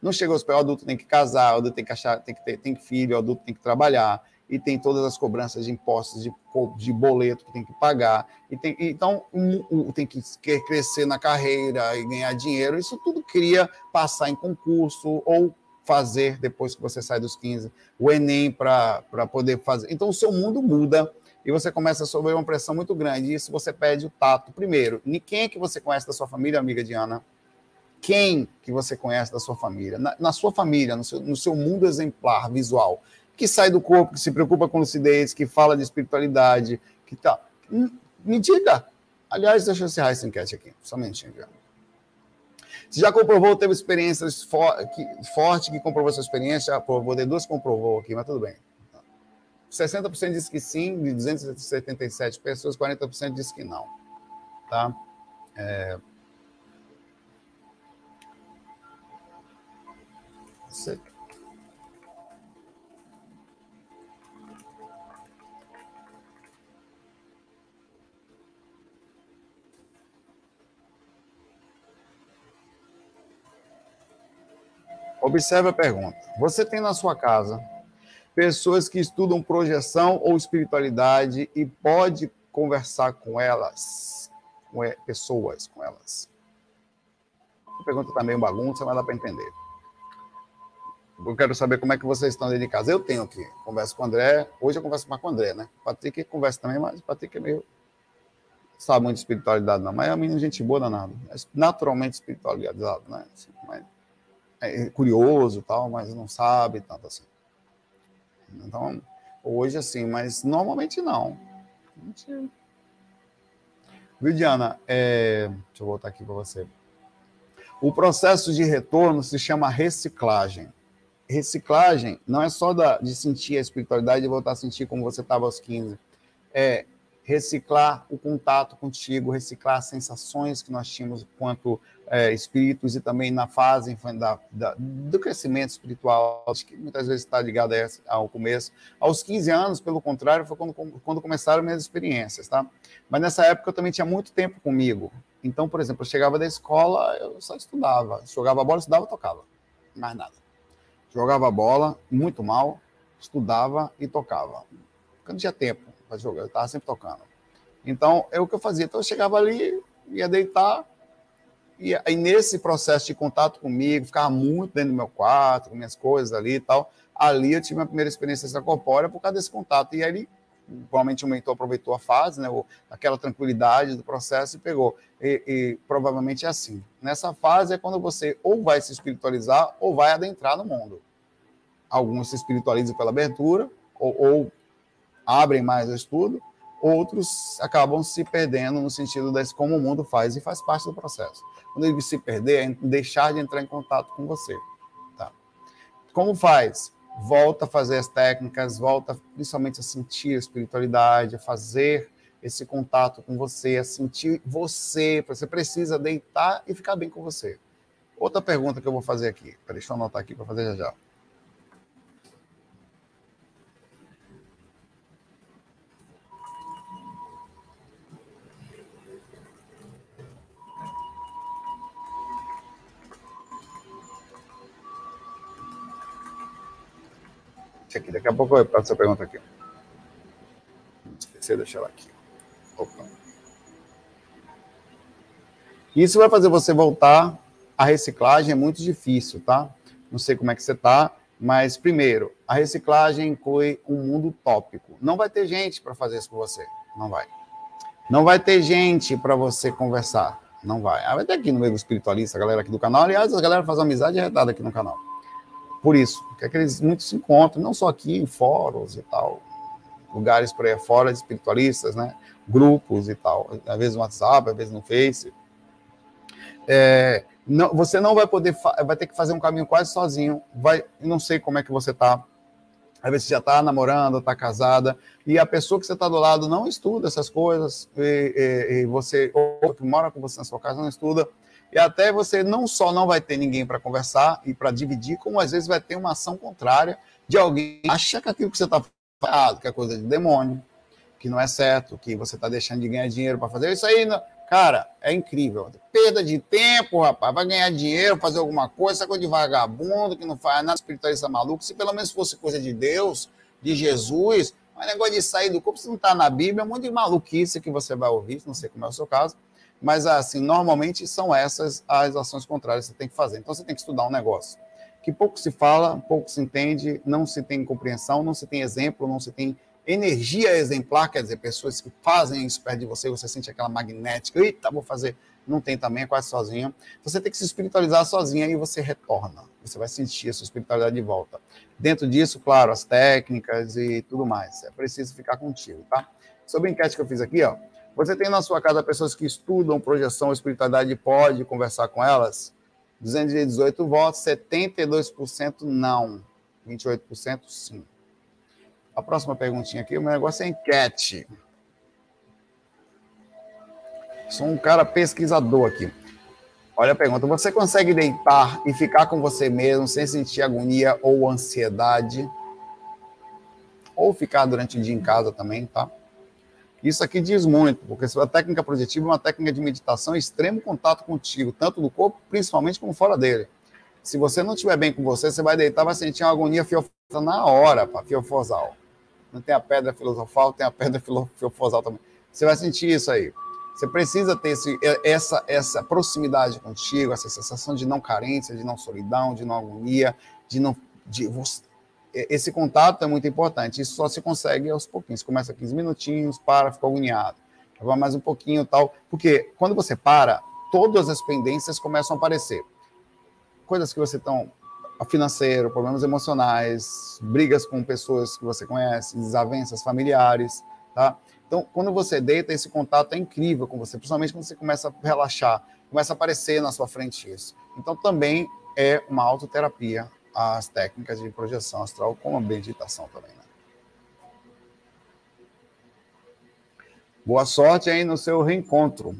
Não chega aos pés, o adulto tem que casar, o adulto tem que achar, tem que ter tem filho, o adulto tem que trabalhar, e tem todas as cobranças de impostos, de, de boleto que tem que pagar, e tem, então um, tem que crescer na carreira e ganhar dinheiro. Isso tudo cria passar em concurso ou fazer depois que você sai dos 15, o Enem para poder fazer. Então, o seu mundo muda e você começa a sofrer uma pressão muito grande. E isso você perde o tato. Primeiro, quem é que você conhece da sua família, amiga Diana? Quem que você conhece da sua família? Na, na sua família, no seu, no seu mundo exemplar, visual, que sai do corpo, que se preocupa com lucidez, que fala de espiritualidade, que tá. Me diga. Aliás, deixa eu encerrar essa enquete aqui. Somente, Diana. Se já comprovou, teve experiências for, que, forte que comprovou sua experiência, aprovou, de duas comprovou aqui, mas tudo bem. 60% disse que sim, de 277 pessoas, 40% disse que não. Tá? É... Você Observe a pergunta. Você tem na sua casa pessoas que estudam projeção ou espiritualidade e pode conversar com elas, com pessoas com elas. A pergunta está meio bagunça, mas dá para entender. Eu quero saber como é que vocês estão dentro de casa. Eu tenho aqui, converso com o André. Hoje eu converso mais com o André, né? Patrick conversa também, mas o Patrick é meio. sabe muito de espiritualidade, não. Mas é uma menina gente boa danado. É naturalmente espiritualizado, né? Assim, mas é curioso tal, mas não sabe tanto assim. Então, hoje assim, mas normalmente não. Viu, Diana? É... Deixa eu voltar aqui para você. O processo de retorno se chama reciclagem. Reciclagem não é só da, de sentir a espiritualidade e voltar a sentir como você estava aos 15. É reciclar o contato contigo, reciclar as sensações que nós tínhamos quanto é, espíritos e também na fase da, da, do crescimento espiritual, que muitas vezes está ligado ao começo. Aos 15 anos, pelo contrário, foi quando, quando começaram minhas experiências, tá? Mas nessa época eu também tinha muito tempo comigo. Então, por exemplo, eu chegava da escola, eu só estudava. Jogava bola, estudava, tocava. Mais nada. Jogava bola, muito mal, estudava e tocava. Não tinha tempo para jogar, eu estava sempre tocando. Então, é o que eu fazia. Então, eu chegava ali, ia deitar, e aí, nesse processo de contato comigo, ficava muito dentro do meu quarto, com minhas coisas ali e tal. Ali eu tive minha primeira experiência extracorpórea por causa desse contato. E aí, provavelmente o mentor aproveitou a fase, né, aquela tranquilidade do processo e pegou. E, e, provavelmente é assim. Nessa fase é quando você ou vai se espiritualizar ou vai adentrar no mundo. Alguns se espiritualizam pela abertura ou, ou abrem mais o estudo, outros acabam se perdendo no sentido de como o mundo faz e faz parte do processo. Quando ele se perder, é deixar de entrar em contato com você. Tá? Como faz? Volta a fazer as técnicas, volta principalmente a sentir a espiritualidade, a fazer esse contato com você, a sentir você. Você precisa deitar e ficar bem com você. Outra pergunta que eu vou fazer aqui. Deixa eu anotar aqui para fazer já já. Aqui. Daqui a pouco eu faço essa pergunta aqui. Não esquecer, deixar ela aqui. Opa. Isso vai fazer você voltar. A reciclagem é muito difícil, tá? Não sei como é que você tá, mas primeiro, a reciclagem inclui um mundo utópico. Não vai ter gente para fazer isso com você. Não vai. Não vai ter gente para você conversar. Não vai. Ah, vai ter aqui no meio espiritualista, a galera aqui do canal. Aliás, a galera faz amizade arretada aqui no canal por isso, que, é que eles muitos se encontram, não só aqui em fóruns e tal, lugares por aí fora de espiritualistas, né? Grupos e tal, às vezes no WhatsApp, às vezes no Face. É, não, você não vai poder, vai ter que fazer um caminho quase sozinho. Vai, não sei como é que você está. Às vezes você já está namorando, está casada, e a pessoa que você está do lado não estuda essas coisas, e, e, e você, ou que mora com você na sua casa, não estuda, e até você não só não vai ter ninguém para conversar e para dividir, como às vezes vai ter uma ação contrária de alguém que acha que aquilo que você está fazendo que é coisa de demônio, que não é certo, que você está deixando de ganhar dinheiro para fazer isso aí. Cara, é incrível. Perda de tempo, rapaz. Vai ganhar dinheiro, fazer alguma coisa, essa coisa de vagabundo que não faz nada, espiritualista maluco. Se pelo menos fosse coisa de Deus, de Jesus, mas negócio de sair do corpo, se não está na Bíblia, é um monte de maluquice que você vai ouvir, não sei como é o seu caso. Mas, assim, normalmente são essas as ações contrárias que você tem que fazer. Então, você tem que estudar um negócio que pouco se fala, pouco se entende, não se tem compreensão, não se tem exemplo, não se tem energia exemplar, quer dizer, pessoas que fazem isso perto de você, você sente aquela magnética, eita, vou fazer. Não tem também, é quase sozinho. Você tem que se espiritualizar sozinha e você retorna. Você vai sentir a sua espiritualidade de volta. Dentro disso, claro, as técnicas e tudo mais. É preciso ficar contigo, tá? Sobre a enquete que eu fiz aqui, ó. Você tem na sua casa pessoas que estudam projeção, espiritualidade e pode conversar com elas? 218 votos, 72% não, 28% sim. A próxima perguntinha aqui, o meu negócio é enquete. Sou um cara pesquisador aqui. Olha a pergunta: você consegue deitar e ficar com você mesmo sem sentir agonia ou ansiedade? Ou ficar durante o dia em casa também, tá? Isso aqui diz muito, porque a técnica projetiva é uma técnica de meditação extremo contato contigo, tanto do corpo, principalmente como fora dele. Se você não estiver bem com você, você vai deitar, vai sentir uma agonia fiofosal na hora, pá, fiofosal. Não tem a pedra filosofal, tem a pedra fiofosal também. Você vai sentir isso aí. Você precisa ter esse, essa, essa proximidade contigo, essa sensação de não carência, de não solidão, de não agonia, de não. De, esse contato é muito importante. Isso só se consegue aos pouquinhos. Começa 15 minutinhos, para, fica agoniado. Vai mais um pouquinho tal. Porque quando você para, todas as pendências começam a aparecer. Coisas que você estão financeiro, problemas emocionais, brigas com pessoas que você conhece, desavenças familiares, tá? Então, quando você deita, esse contato é incrível com você, principalmente quando você começa a relaxar, começa a aparecer na sua frente isso. Então, também é uma autoterapia as técnicas de projeção astral, como a meditação também. Né? Boa sorte aí no seu reencontro.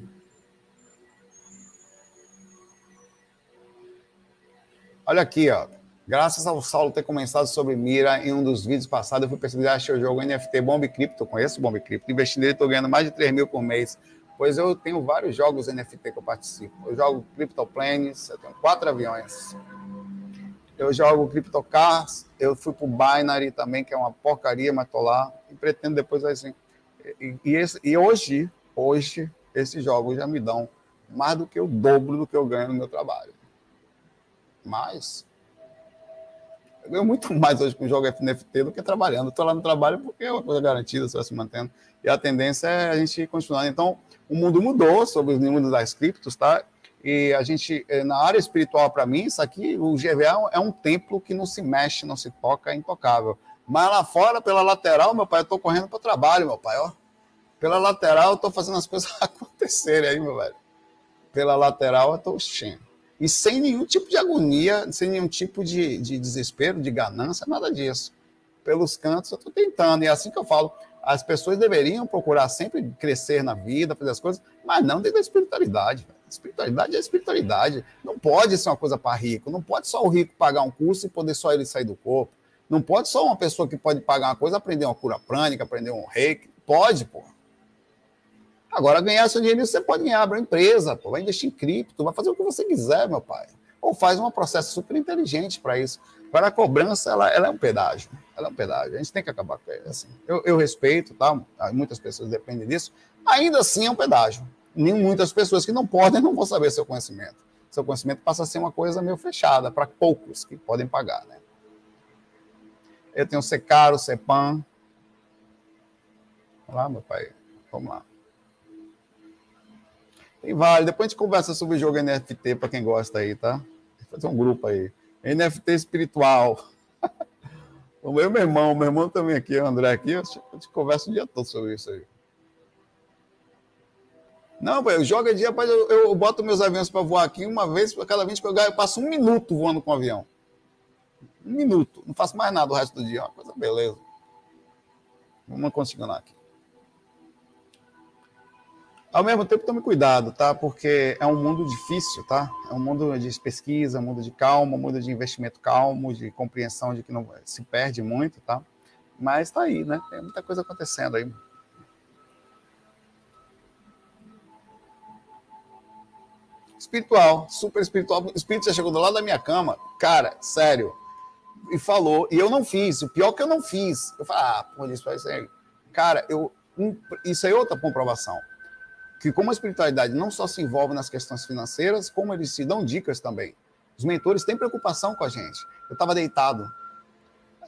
Olha aqui, ó. Graças ao Saulo ter começado sobre Mira em um dos vídeos passados, eu fui pesquisar, achei o jogo NFT Bomb Crypto. Conheço o Bomb Crypto. Investindo nele, estou ganhando mais de 3 mil por mês. Pois eu tenho vários jogos NFT que eu participo. Eu jogo CryptoPlanes, eu tenho quatro aviões. Eu jogo CryptoCars, eu fui para o Binary também, que é uma porcaria, mas estou lá. E pretendo depois assim. E, e, esse, e hoje, hoje, esses jogos já me dão mais do que o dobro do que eu ganho no meu trabalho. Mas eu ganho muito <laughs> mais hoje com o jogo NFT do que trabalhando. Estou lá no trabalho porque é uma coisa garantida, vai se mantendo. E a tendência é a gente continuar. Então, o mundo mudou sobre os números das criptos, tá? E a gente, eh, na área espiritual, para mim, isso aqui, o GVA é um templo que não se mexe, não se toca, é intocável. Mas lá fora, pela lateral, meu pai, eu estou correndo para o trabalho, meu pai, ó. Pela lateral, eu estou fazendo as <laughs> coisas acontecerem aí, meu velho. Pela lateral, eu estou cheio e sem nenhum tipo de agonia, sem nenhum tipo de, de desespero, de ganância, nada disso. Pelos cantos, eu estou tentando, e é assim que eu falo, as pessoas deveriam procurar sempre crescer na vida, fazer as coisas, mas não dentro da espiritualidade. Espiritualidade é espiritualidade. Não pode ser uma coisa para rico. Não pode só o rico pagar um curso e poder só ele sair do corpo. Não pode só uma pessoa que pode pagar uma coisa aprender uma cura prânica, aprender um reiki. Pode, pô. Agora, ganhar seu dinheiro, você pode ganhar, abre uma empresa, pô, vai investir em cripto, vai fazer o que você quiser, meu pai. Ou faz um processo super inteligente para isso. Para a cobrança, ela, ela, é um pedágio. Ela é um pedágio. A gente tem que acabar com ela. Assim. Eu, eu respeito, tá? Muitas pessoas dependem disso. Ainda assim é um pedágio. Nem muitas pessoas que não podem não vão saber seu conhecimento. Seu conhecimento passa a ser uma coisa meio fechada para poucos que podem pagar, né? Eu tenho Secaro, Cepan. Vamos lá, meu pai. Vamos lá. Tem vários. Depois a gente conversa sobre o jogo NFT para quem gosta aí, tá? Fazer um grupo aí. NFT espiritual. <laughs> O meu irmão, meu irmão também aqui, o André aqui, a gente conversa o dia todo sobre isso aí. Não, eu jogo dia, rapaz, eu, eu boto meus aviões para voar aqui uma vez, cada vez que eu ganho, eu passo um minuto voando com o avião. Um minuto. Não faço mais nada o resto do dia. É uma coisa beleza. Vamos continuar aqui. Ao mesmo tempo, tome cuidado, tá? Porque é um mundo difícil, tá? É um mundo de pesquisa, um mundo de calma, um mundo de investimento calmo, de compreensão de que não se perde muito, tá? Mas está aí, né? Tem muita coisa acontecendo aí. Espiritual, super espiritual. O espírito já chegou do lado da minha cama, cara, sério. E falou, e eu não fiz. O pior que eu não fiz. Eu falei, ah, pô, isso aí. Cara, eu, isso é outra comprovação que como a espiritualidade não só se envolve nas questões financeiras, como eles se dão dicas também. Os mentores têm preocupação com a gente. Eu estava deitado,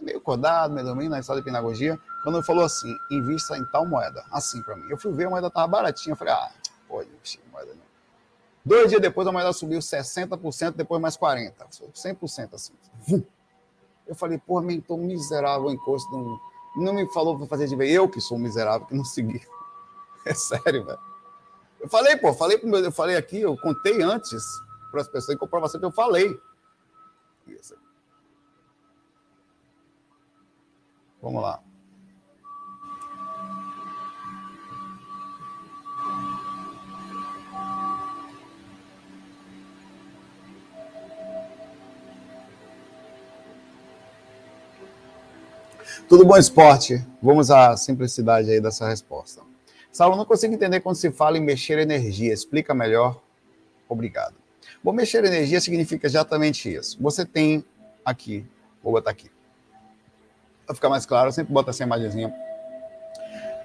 meio acordado, meio dormindo, na história de pedagogia, quando ele falou assim, invista em tal moeda, assim para mim. Eu fui ver, a moeda estava baratinha, eu falei, ah, em moeda não. Dois dias depois, a moeda subiu 60%, depois mais 40%, 100% assim. Eu falei, porra, mentor miserável, encosto, não, não me falou para fazer de ver. Eu que sou miserável, que não segui. <laughs> É sério, velho. Eu falei, pô, falei pro meu, eu falei aqui, eu contei antes para as pessoas em comprovação que eu falei. Vamos lá. Tudo bom, esporte? Vamos à simplicidade aí dessa resposta. Saulo, não consigo entender quando se fala em mexer energia. Explica melhor. Obrigado. Bom, mexer energia significa exatamente isso. Você tem aqui, vou botar aqui. Para ficar mais claro, eu sempre boto essa imagenzinha.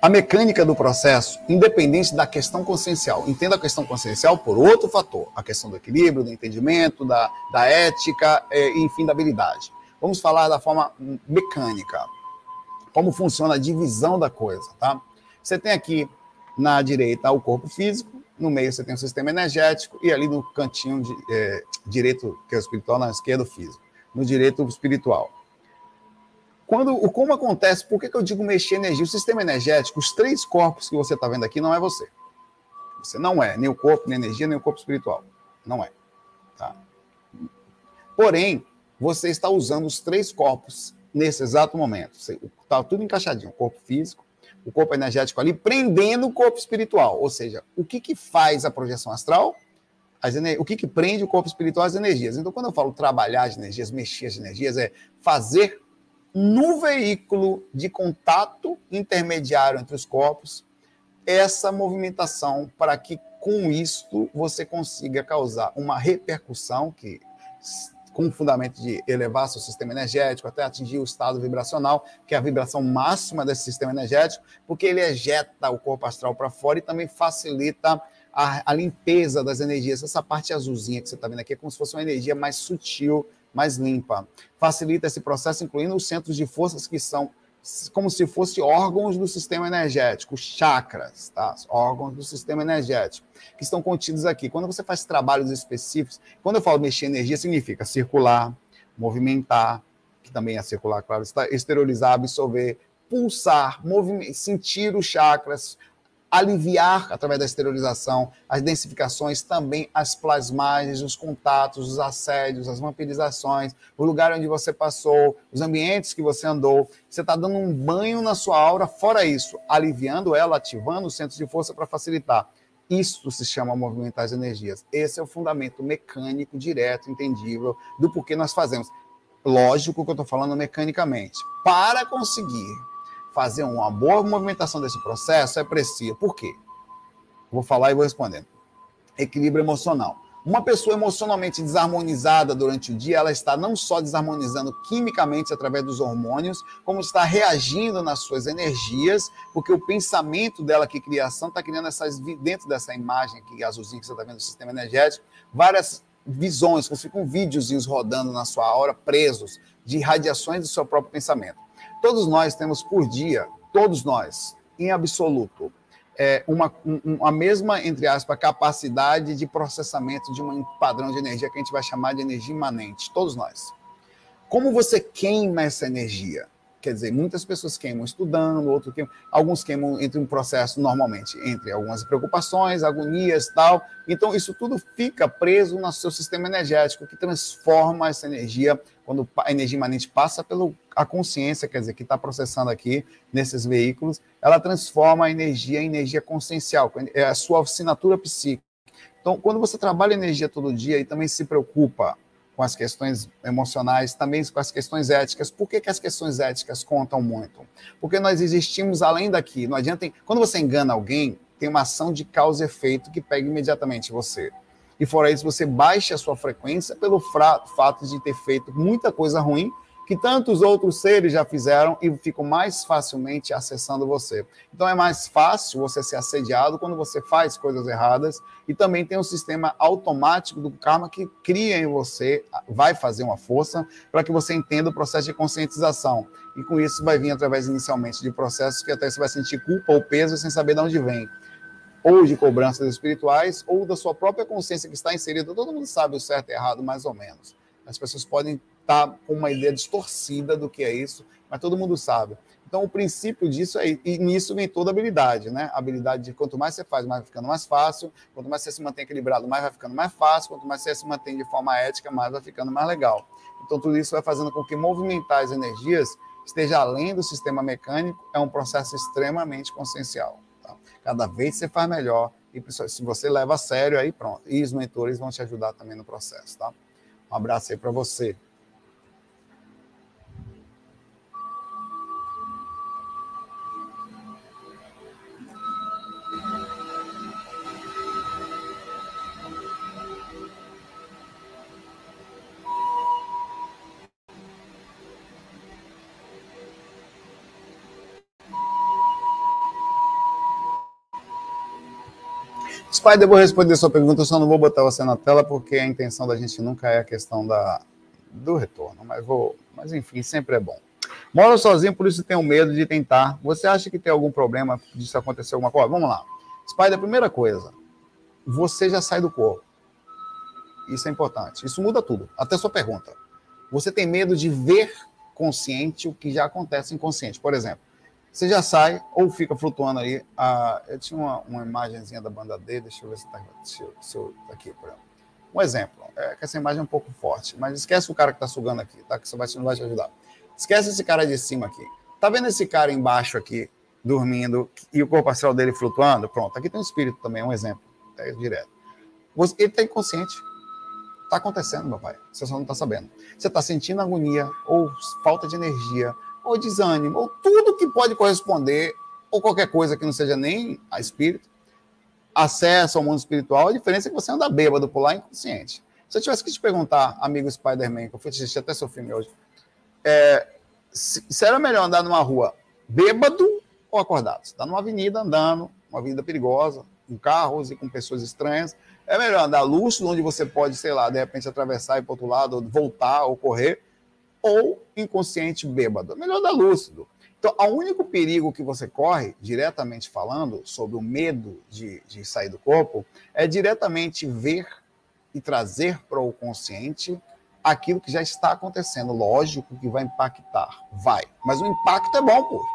A mecânica do processo, independente da questão consciencial. Entenda a questão consciencial por outro fator. A questão do equilíbrio, do entendimento, da, da ética, é, enfim, da habilidade. Vamos falar da forma mecânica. Como funciona a divisão da coisa, tá? Você tem aqui na direita o corpo físico, no meio você tem o sistema energético e ali no cantinho de, é, direito, que é o espiritual, na esquerda o físico. No direito o espiritual. quando, como acontece, por que, que eu digo mexer energia? O sistema energético, os três corpos que você está vendo aqui, não é você. Você não é nem o corpo, nem a energia, nem o corpo espiritual. Não é. Tá? Porém, você está usando os três corpos nesse exato momento. Está tudo encaixadinho. O corpo físico, o corpo energético ali, prendendo o corpo espiritual. Ou seja, o que, que faz a projeção astral? As o que, que prende o corpo espiritual? As energias. Então, quando eu falo trabalhar as energias, mexer as energias, é fazer no veículo de contato intermediário entre os corpos essa movimentação para que com isto você consiga causar uma repercussão que com o fundamento de elevar seu sistema energético até atingir o estado vibracional, que é a vibração máxima desse sistema energético, porque ele ejeta o corpo astral para fora e também facilita a, a, limpeza das energias. Essa parte azulzinha que você está vendo aqui é como se fosse uma energia mais sutil, mais limpa. Facilita esse processo, incluindo os centros de forças que são como se fossem órgãos do sistema energético, chakras, tá? órgãos do sistema energético, que estão contidos aqui. Quando você faz trabalhos específicos, quando eu falo mexer energia, significa circular, movimentar, que também é circular, claro, esterilizar, absorver, pulsar, sentir os chakras, aliviar, através da esterilização, as densificações, também as plasmagens, os contatos, os assédios, as vampirizações, o lugar onde você passou, os ambientes que você andou. Você está dando um banho na sua aura, fora isso, aliviando ela, ativando os centros de força para facilitar. Isso se chama movimentar as energias. Esse é o fundamento mecânico, direto, entendível do porquê nós fazemos. Lógico que eu estou falando mecanicamente. Para conseguir fazer uma boa movimentação desse processo é preciso. Por quê? Vou falar e vou respondendo. Equilíbrio emocional. Uma pessoa emocionalmente desarmonizada durante o dia, ela está não só desarmonizando quimicamente através dos hormônios, como está reagindo nas suas energias, porque o pensamento dela que criação está criando essas dentro dessa imagem aqui azulzinha que você está vendo do sistema energético, várias visões, como ficam videozinhos rodando na sua aura, presos de radiações do seu próprio pensamento. Todos nós temos por dia, todos nós, em absoluto, é, uma, um, a mesma, entre aspas, capacidade de processamento de um padrão de energia que a gente vai chamar de energia imanente. Todos nós. Como você queima essa energia? Quer dizer, muitas pessoas queimam estudando, outros queimam, alguns queimam entre um processo normalmente entre algumas preocupações, agonias, tal. Então isso tudo fica preso no seu sistema energético que transforma essa energia quando a energia imanente passa pela consciência, quer dizer, que está processando aqui nesses veículos, ela transforma a energia em energia consciencial, é a sua assinatura psíquica. Então, quando você trabalha energia todo dia e também se preocupa com as questões emocionais, também com as questões éticas. Por que, que as questões éticas contam muito? Porque nós existimos além daqui. Não adianta. Quando você engana alguém, tem uma ação de causa e efeito que pega imediatamente você. E fora isso, você baixa a sua frequência pelo fato de ter feito muita coisa ruim que tantos outros seres já fizeram e ficam mais facilmente acessando você. Então é mais fácil você ser assediado quando você faz coisas erradas e também tem um sistema automático do karma que cria em você, vai fazer uma força para que você entenda o processo de conscientização. E com isso vai vir através inicialmente de processos que até você vai sentir culpa ou peso sem saber de onde vem ou de cobranças espirituais, ou da sua própria consciência que está inserida. Todo mundo sabe o certo e errado, mais ou menos. As pessoas podem está com uma ideia distorcida do que é isso, mas todo mundo sabe. Então, o princípio disso é, e nisso vem toda habilidade, né? A habilidade de quanto mais você faz, mais vai ficando mais fácil, quanto mais você se mantém equilibrado, mais vai ficando mais fácil, quanto mais você se mantém de forma ética, mais vai ficando mais legal. Então, tudo isso vai fazendo com que movimentar as energias esteja além do sistema mecânico, é um processo extremamente consciencial. Cada vez você faz melhor, e se você leva a sério, aí pronto. E os mentores vão te ajudar também no processo, tá? Um abraço aí para você. Spider, eu vou responder sua pergunta, eu só não vou botar você na tela, porque a intenção da gente nunca é a questão da, do retorno, mas vou. Mas enfim, sempre é bom. Moro sozinho, por isso tenho medo de tentar. Você acha que tem algum problema disso acontecer alguma coisa? Vamos lá. Spider, primeira coisa, você já sai do corpo. Isso é importante. Isso muda tudo. Até sua pergunta. Você tem medo de ver consciente o que já acontece inconsciente. Por exemplo, você já sai ou fica flutuando aí. Ah, eu tinha uma, uma imagenzinha da banda D, deixa eu ver se está tá aqui. Por exemplo. Um exemplo, é que essa imagem é um pouco forte, mas esquece o cara que está sugando aqui, tá? Que vai, não vai te ajudar. Esquece esse cara de cima aqui. Tá vendo esse cara embaixo aqui, dormindo, e o corpo astral dele flutuando? Pronto, aqui tem um espírito também, um exemplo, é direto. Ele está inconsciente. Está acontecendo, meu pai. Você só não está sabendo. Você está sentindo agonia, ou falta de energia, ou desânimo, ou tudo que pode corresponder, ou qualquer coisa que não seja nem a espírito, acesso ao mundo espiritual. A diferença é que você anda bêbado por lá inconsciente. Se eu tivesse que te perguntar, amigo Spider-Man, que eu fui assistir até seu filme hoje, é, se, se, era melhor andar numa rua bêbado ou acordado? Você está numa avenida andando, uma avenida perigosa, com carros e com pessoas estranhas, é melhor andar lúcido, onde você pode, sei lá, de repente atravessar e ir para outro lado, voltar ou correr, ou inconsciente bêbado. Melhor andar lúcido. Então, o único perigo que você corre, diretamente falando, sobre o medo de, de sair do corpo, é diretamente ver e trazer para o consciente aquilo que já está acontecendo. Lógico que vai impactar. Vai. Mas o impacto é bom, pô.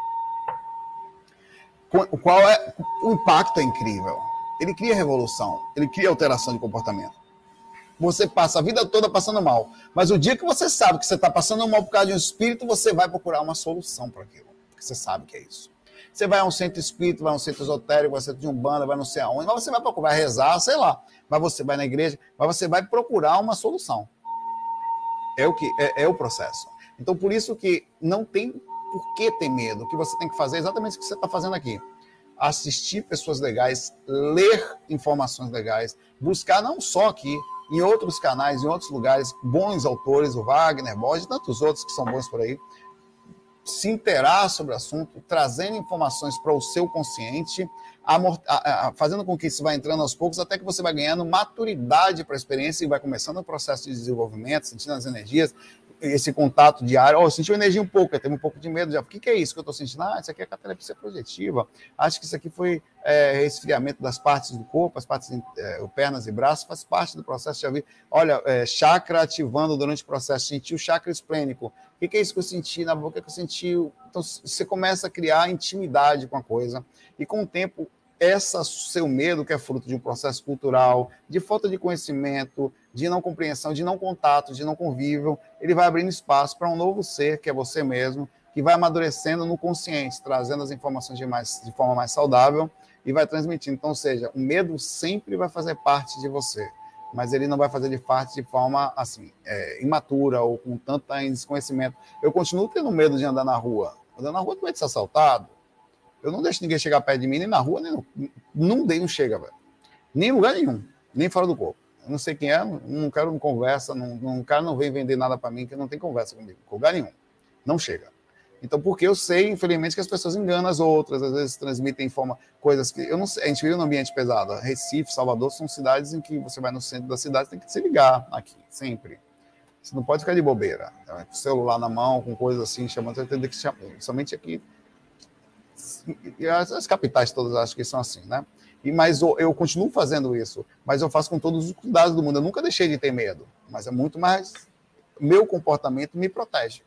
Qual é o impacto é incrível ele cria revolução, ele cria alteração de comportamento. Você passa a vida toda passando mal, mas o dia que você sabe que você está passando mal por causa de um espírito, você vai procurar uma solução para aquilo, porque você sabe que é isso. Você vai a um centro espírita, vai a um centro esotérico, vai a um centro de umbanda, vai não sei aonde, mas você vai procurar, vai rezar, sei lá, mas você vai na igreja, mas você vai procurar uma solução. É o que é, é o processo. Então por isso que não tem por que ter medo. O que você tem que fazer é exatamente o que você está fazendo aqui assistir pessoas legais, ler informações legais, buscar não só aqui, em outros canais, em outros lugares, bons autores, o Wagner, Borges e tantos outros que são bons por aí, se interar sobre o assunto, trazendo informações para o seu consciente, fazendo com que isso vá entrando aos poucos, até que você vai ganhando maturidade para a experiência e vai começando o processo de desenvolvimento, sentindo as energias, esse contato diário, oh, eu senti uma energia um pouco, tenho um pouco de medo já. O que, que é isso que eu estou sentindo? Ah, isso aqui é catalepsia projetiva. Acho que isso aqui foi é, resfriamento das partes do corpo, as partes, é, pernas e braços, faz parte do processo. Já vi, olha, é, chakra ativando durante o processo, senti o chakra esplênico. O que, que é isso que eu senti na boca que eu senti? Então, você começa a criar intimidade com a coisa, e com o tempo, essa seu medo, que é fruto de um processo cultural, de falta de conhecimento, de não compreensão, de não contato, de não convívio, ele vai abrindo espaço para um novo ser, que é você mesmo, que vai amadurecendo no consciente, trazendo as informações de, mais, de forma mais saudável e vai transmitindo. Então, ou seja, o medo sempre vai fazer parte de você, mas ele não vai fazer de parte de forma assim, é, imatura ou com tanto desconhecimento. Eu continuo tendo medo de andar na rua. Andando na rua, medo de ser assaltado. Eu não deixo ninguém chegar perto de mim, nem na rua, nem no, não dei, não chega, velho. Nem em lugar nenhum, nem fora do corpo não sei quem é, não quero conversa, não, não, cara não vem vender nada para mim que não tem conversa comigo, com lugar nenhum. Não chega. Então, porque eu sei, infelizmente, que as pessoas enganam as outras, às vezes transmitem forma, coisas que. Eu não sei, a gente vive num ambiente pesado. Recife, Salvador são cidades em que você vai no centro da cidade, tem que se ligar aqui, sempre. Você não pode ficar de bobeira. O celular na mão, com coisas assim, chamando, você tem que chamar. Somente aqui. As, as capitais todas acho que são assim, né? E, mas eu, eu, continuo fazendo isso, mas eu faço com todos os cuidados do mundo. Eu nunca deixei de ter medo, mas é muito mais. Meu comportamento me protege.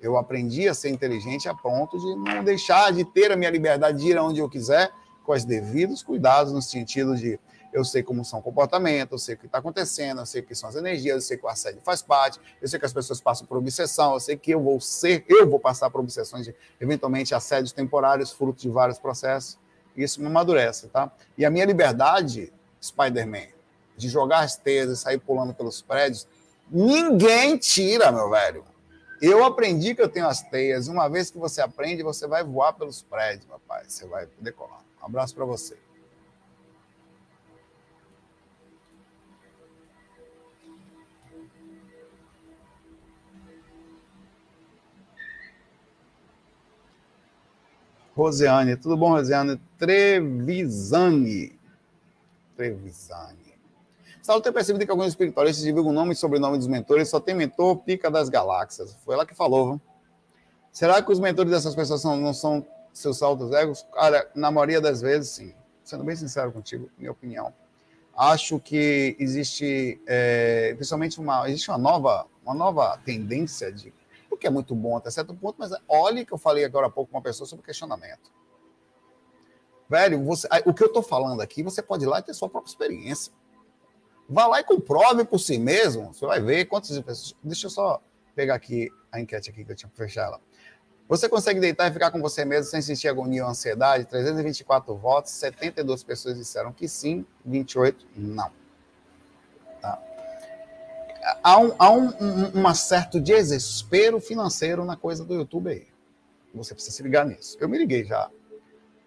Eu aprendi a ser inteligente a ponto de não deixar de ter a minha liberdade de ir aonde eu quiser, com os devidos cuidados, no sentido de eu sei como são comportamentos, eu sei o que está acontecendo, eu sei o que são as energias, eu sei que o assédio faz parte, eu sei que as pessoas passam por obsessão, eu sei que eu vou ser, eu vou passar por obsessões de, eventualmente, assédios temporários, fruto de vários processos. Isso me amadurece, tá? E a minha liberdade, Spider-Man, de jogar as teias e sair pulando pelos prédios, ninguém tira, meu velho. Eu aprendi que eu tenho as teias. Uma vez que você aprende, você vai voar pelos prédios, papai. Você vai decolar. Um abraço para você. Rosiane, tudo bom, Rosiane? Trevisani. Trevisani. Saulo tem percebido que alguns espiritualistas divulgam o nome e sobrenome dos mentores, só tem mentor pica das galáxias. Foi ela que falou, viu? Será que os mentores dessas pessoas não são seus altos egos? Cara, na maioria das vezes, sim. Sendo bem sincero contigo, minha opinião. Acho que existe, é, principalmente, uma, existe uma nova, uma nova tendência de o que é muito bom até certo ponto, mas olhe que eu falei agora há pouco com uma pessoa sobre questionamento. Velho, você, o que eu estou falando aqui, você pode ir lá e ter sua própria experiência. Vá lá e comprove por si mesmo. Você vai ver quantas pessoas. Deixa eu só pegar aqui a enquete aqui que eu tinha que fechar ela. Você consegue deitar e ficar com você mesmo sem sentir agonia ou ansiedade? 324 votos, 72 pessoas disseram que sim, 28 não. Há, um, há um, um, um certo desespero financeiro na coisa do YouTube aí. Você precisa se ligar nisso. Eu me liguei já.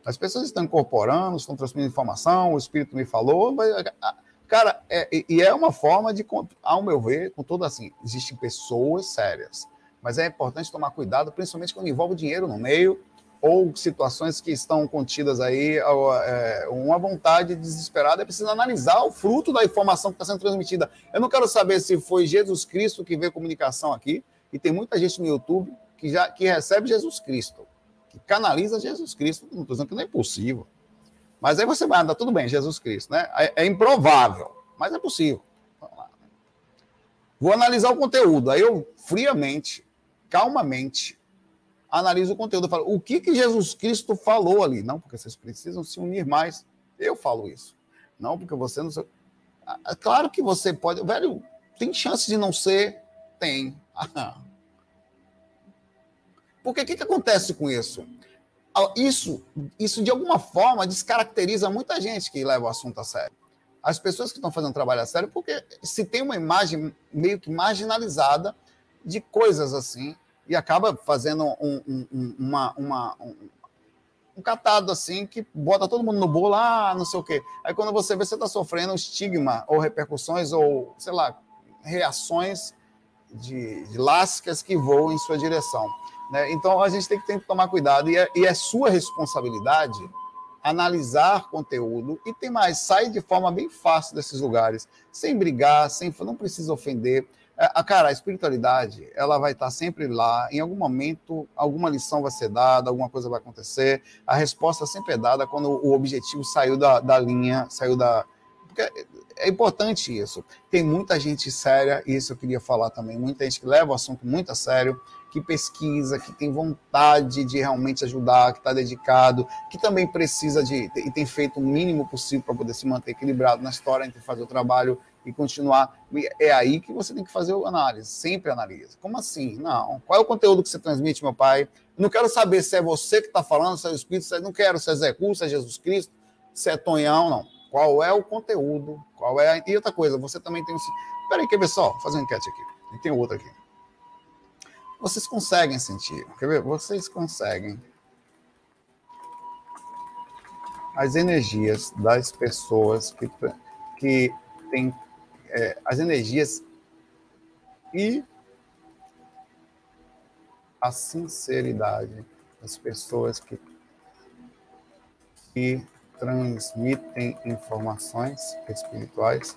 As pessoas estão incorporando, estão transmitindo informação, o Espírito me falou. Mas, cara, é, e é uma forma de, ao meu ver, com tudo assim, existem pessoas sérias mas é importante tomar cuidado, principalmente quando envolve dinheiro no meio ou situações que estão contidas aí, é, uma vontade desesperada, é preciso analisar o fruto da informação que está sendo transmitida. Eu não quero saber se foi Jesus Cristo que veio comunicação aqui, e tem muita gente no YouTube que já que recebe Jesus Cristo, que canaliza Jesus Cristo. Não estou dizendo que não é impossível. Mas aí você vai andar, tudo bem, Jesus Cristo, né? É, é improvável, mas é possível. Vou analisar o conteúdo. Aí eu, friamente, calmamente, analisa o conteúdo. Falo, o que, que Jesus Cristo falou ali? Não, porque vocês precisam se unir mais. Eu falo isso. Não, porque você não. Ah, ah, claro que você pode. Velho, tem chance de não ser? Tem. <laughs> Porque o que, que acontece com isso? Isso? Isso, de alguma forma, descaracteriza muita gente que leva o assunto a sério. As pessoas que estão fazendo trabalho a sério, porque se tem uma imagem meio que marginalizada de coisas assim e acaba fazendo um, um, uma, uma, um, um, catado assim que bota todo mundo no bolo, ah, não sei o quê. Aí quando você vê, você está sofrendo estigma ou repercussões ou, sei lá, reações de, de lascas que voam em sua direção. Né? Então a gente tem que, tem que tomar cuidado e é, e é sua responsabilidade analisar conteúdo e tem mais, sair de forma bem fácil desses lugares, sem brigar, sem não precisa ofender. É, a cara, a espiritualidade, ela vai estar sempre lá. Em algum momento, alguma lição vai ser dada, alguma coisa vai acontecer. A resposta sempre é dada quando o objetivo saiu da, da linha, saiu da. Porque é importante isso. Tem muita gente séria, e isso eu queria falar também, muita gente que leva o assunto muito a sério, que pesquisa, que tem vontade de realmente ajudar, que está dedicado, que também precisa de e tem feito o mínimo possível para poder se manter equilibrado na história entre fazer o trabalho e continuar. É aí que você tem que fazer a análise, sempre analisa. Como assim? Não. Qual é o conteúdo que você transmite, meu pai? Não quero saber se é você que está falando, se é o Espírito, se é, não quero se é Zé Cu, se é Jesus Cristo, se é Tonhão, não. Qual é o conteúdo? Qual é a... E outra coisa, você também tem um. Peraí, quer ver só? Vou fazer uma enquete aqui. E tem outra aqui. Vocês conseguem sentir. Quer ver? Vocês conseguem as energias das pessoas que, que têm é, as energias e a sinceridade das pessoas que, que transmitem informações espirituais.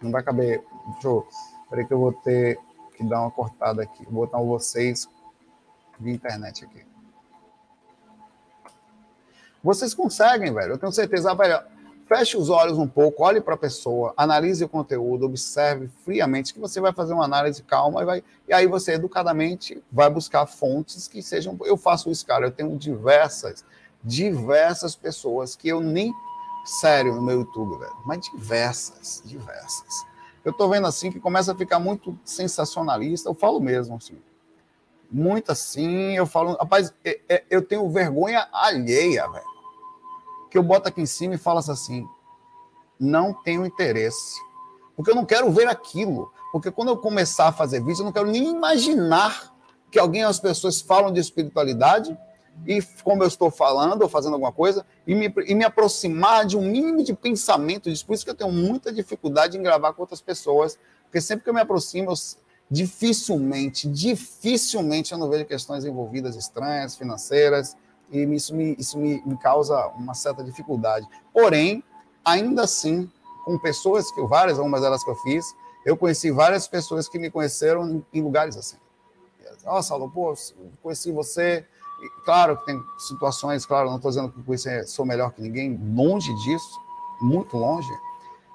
Não vai caber. Deixa eu. Peraí que eu vou ter que dar uma cortada aqui. Vou botar vocês de internet aqui. Vocês conseguem, velho. Eu tenho certeza, velho. Feche os olhos um pouco, olhe para a pessoa, analise o conteúdo, observe friamente, que você vai fazer uma análise calma e, vai, e aí você educadamente vai buscar fontes que sejam. Eu faço isso, cara. Eu tenho diversas, diversas pessoas que eu nem. Sério, no meu YouTube, velho. Mas diversas, diversas. Eu tô vendo assim que começa a ficar muito sensacionalista. Eu falo mesmo, assim. Muito assim. Eu falo. Rapaz, é, é, eu tenho vergonha alheia, velho que eu boto aqui em cima e falo assim: não tenho interesse. Porque eu não quero ver aquilo. Porque quando eu começar a fazer vídeo, eu não quero nem imaginar que alguém, as pessoas falam de espiritualidade e como eu estou falando ou fazendo alguma coisa, e me, e me aproximar de um mínimo de pensamento disso. Por isso que eu tenho muita dificuldade em gravar com outras pessoas, porque sempre que eu me aproximo, eu, dificilmente, dificilmente eu não vejo questões envolvidas estranhas, financeiras, e isso me, isso me, me causa uma certa dificuldade. Porém, ainda assim, com pessoas que várias, algumas delas que eu fiz, eu conheci várias pessoas que me conheceram em, em lugares assim. Nossa, Saulo, pô, conheci você. Claro que tem situações, claro, não estou dizendo que conheci, sou melhor que ninguém, longe disso, muito longe.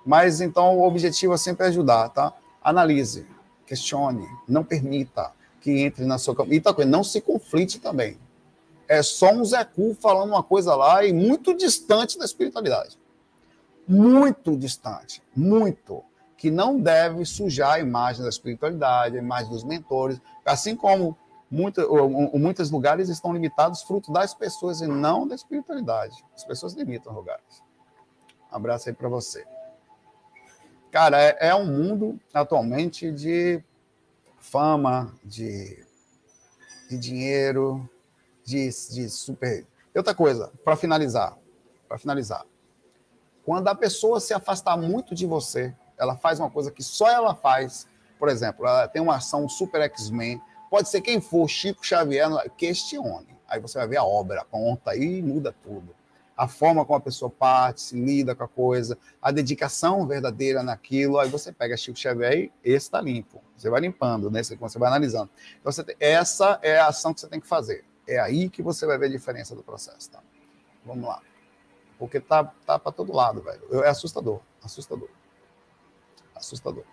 Mas então o objetivo é sempre ajudar, tá? Analise, questione, não permita que entre na sua E tá, não se conflite também. É só um Zé Cu falando uma coisa lá e muito distante da espiritualidade. Muito distante. Muito. Que não deve sujar a imagem da espiritualidade, a imagem dos mentores. Assim como muita, muitos lugares estão limitados fruto das pessoas e não da espiritualidade. As pessoas limitam lugares. Um abraço aí para você. Cara, é, é um mundo atualmente de fama, de, de dinheiro, de, de super. Outra coisa, para finalizar, para finalizar, quando a pessoa se afastar muito de você, ela faz uma coisa que só ela faz. Por exemplo, ela tem uma ação super X-Men, pode ser quem for, Chico Xavier, questione. Aí você vai ver a obra pronta e muda tudo a forma como a pessoa parte, se lida com a coisa, a dedicação verdadeira naquilo, aí você pega Chico Xavier e esse está limpo. Você vai limpando, né? Você vai analisando. Então, você essa é a ação que você tem que fazer. É aí que você vai ver a diferença do processo. Tá? Vamos lá. Porque tá, tá para todo lado, velho. É assustador. Assustador. Assustador.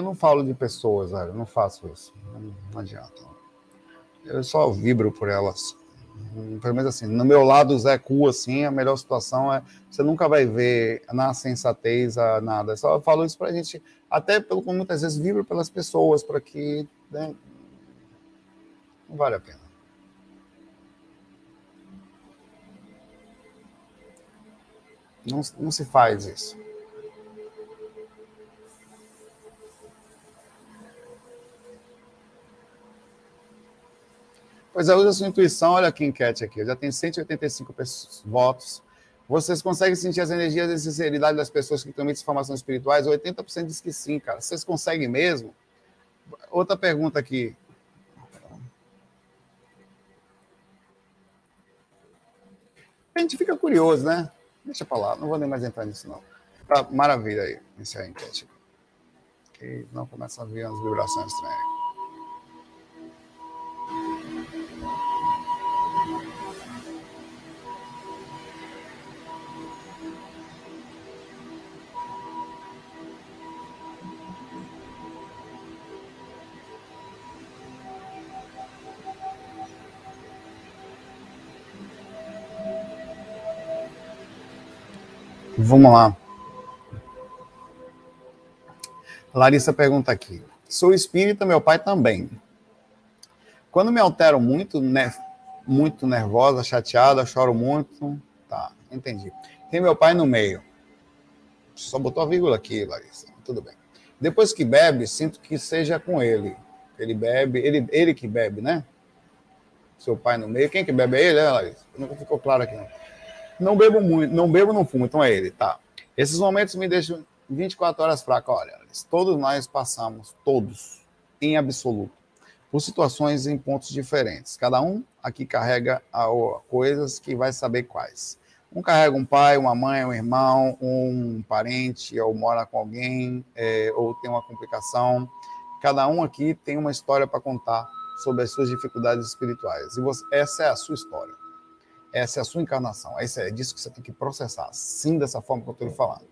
Eu não falo de pessoas, velho. Eu não faço isso. Não, não adianta. Eu só vibro por elas. Pelo menos assim, no meu lado, Zé Cu, assim, a melhor situação é você nunca vai ver na sensatez a nada. Eu só falo isso pra gente, até pelo como muitas vezes vibro pelas pessoas, para que né, não vale a pena. Não, não se faz isso. Pois é, usa sua intuição. Olha que enquete aqui. Já tenho 185 votos. Vocês conseguem sentir as energias e sinceridade das pessoas que transmitem informações espirituais? 80% diz que sim, cara. Vocês conseguem mesmo? Outra pergunta aqui. A gente fica curioso, né? Deixa pra lá, não vou nem mais entrar nisso, não. Tá, maravilha aí, iniciar a enquete. Ok, não começa a vir as vibrações estranhas. Vamos lá. Larissa pergunta aqui. Sou espírita, meu pai também. Quando me altero muito, né, muito nervosa, chateada, choro muito. Tá, entendi. Tem meu pai no meio. Só botou a vírgula aqui, Larissa. Tudo bem. Depois que bebe, sinto que seja com ele. Ele bebe, ele, ele que bebe, né? Seu pai no meio. Quem que bebe é ele, é, Larissa? Não ficou claro aqui, não. Não bebo muito, não bebo, não fumo, então é ele, tá. Esses momentos me deixam 24 horas fraca. Olha, todos nós passamos, todos, em absoluto, por situações em pontos diferentes. Cada um aqui carrega coisas que vai saber quais. Um carrega um pai, uma mãe, um irmão, um parente, ou mora com alguém, é, ou tem uma complicação. Cada um aqui tem uma história para contar sobre as suas dificuldades espirituais. E você, essa é a sua história. Essa é a sua encarnação. Essa é disso que você tem que processar. Sim, dessa forma que eu estou lhe falando.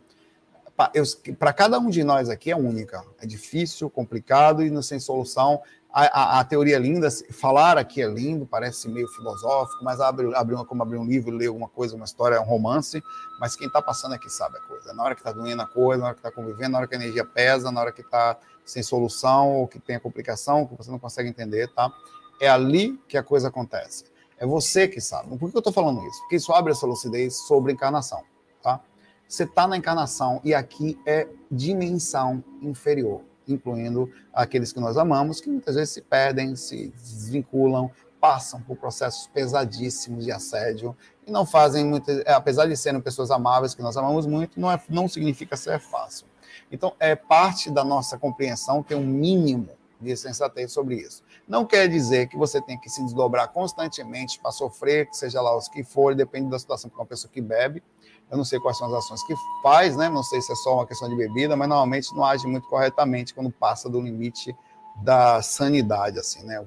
Para cada um de nós aqui é única. É difícil, complicado e não sem solução. A, a, a, teoria é linda, falar aqui é lindo, parece meio filosófico, mas abre, abre uma, como abrir um livro, ler alguma coisa, uma história, um romance, mas quem está passando aqui sabe a coisa. Na hora que está doendo a coisa, na hora que está convivendo, na hora que a energia pesa, na hora que está sem solução ou que tem a complicação, que você não consegue entender, tá? É ali que a coisa acontece. É você que sabe. Por que eu estou falando isso? Porque isso abre essa lucidez sobre encarnação. Tá? Você está na encarnação e aqui é dimensão inferior, incluindo aqueles que nós amamos, que muitas vezes se perdem, se desvinculam, passam por processos pesadíssimos de assédio e não fazem muito, é, apesar de serem pessoas amáveis que nós amamos muito, não, é, não significa ser fácil. Então, é parte da nossa compreensão ter um mínimo de sensatez sobre isso. Não quer dizer que você tem que se desdobrar constantemente para sofrer, que seja lá os que for, depende da situação, para uma pessoa que bebe, Eu não sei quais são as ações que faz, né? Não sei se é só uma questão de bebida, mas normalmente não age muito corretamente quando passa do limite da sanidade, assim, né?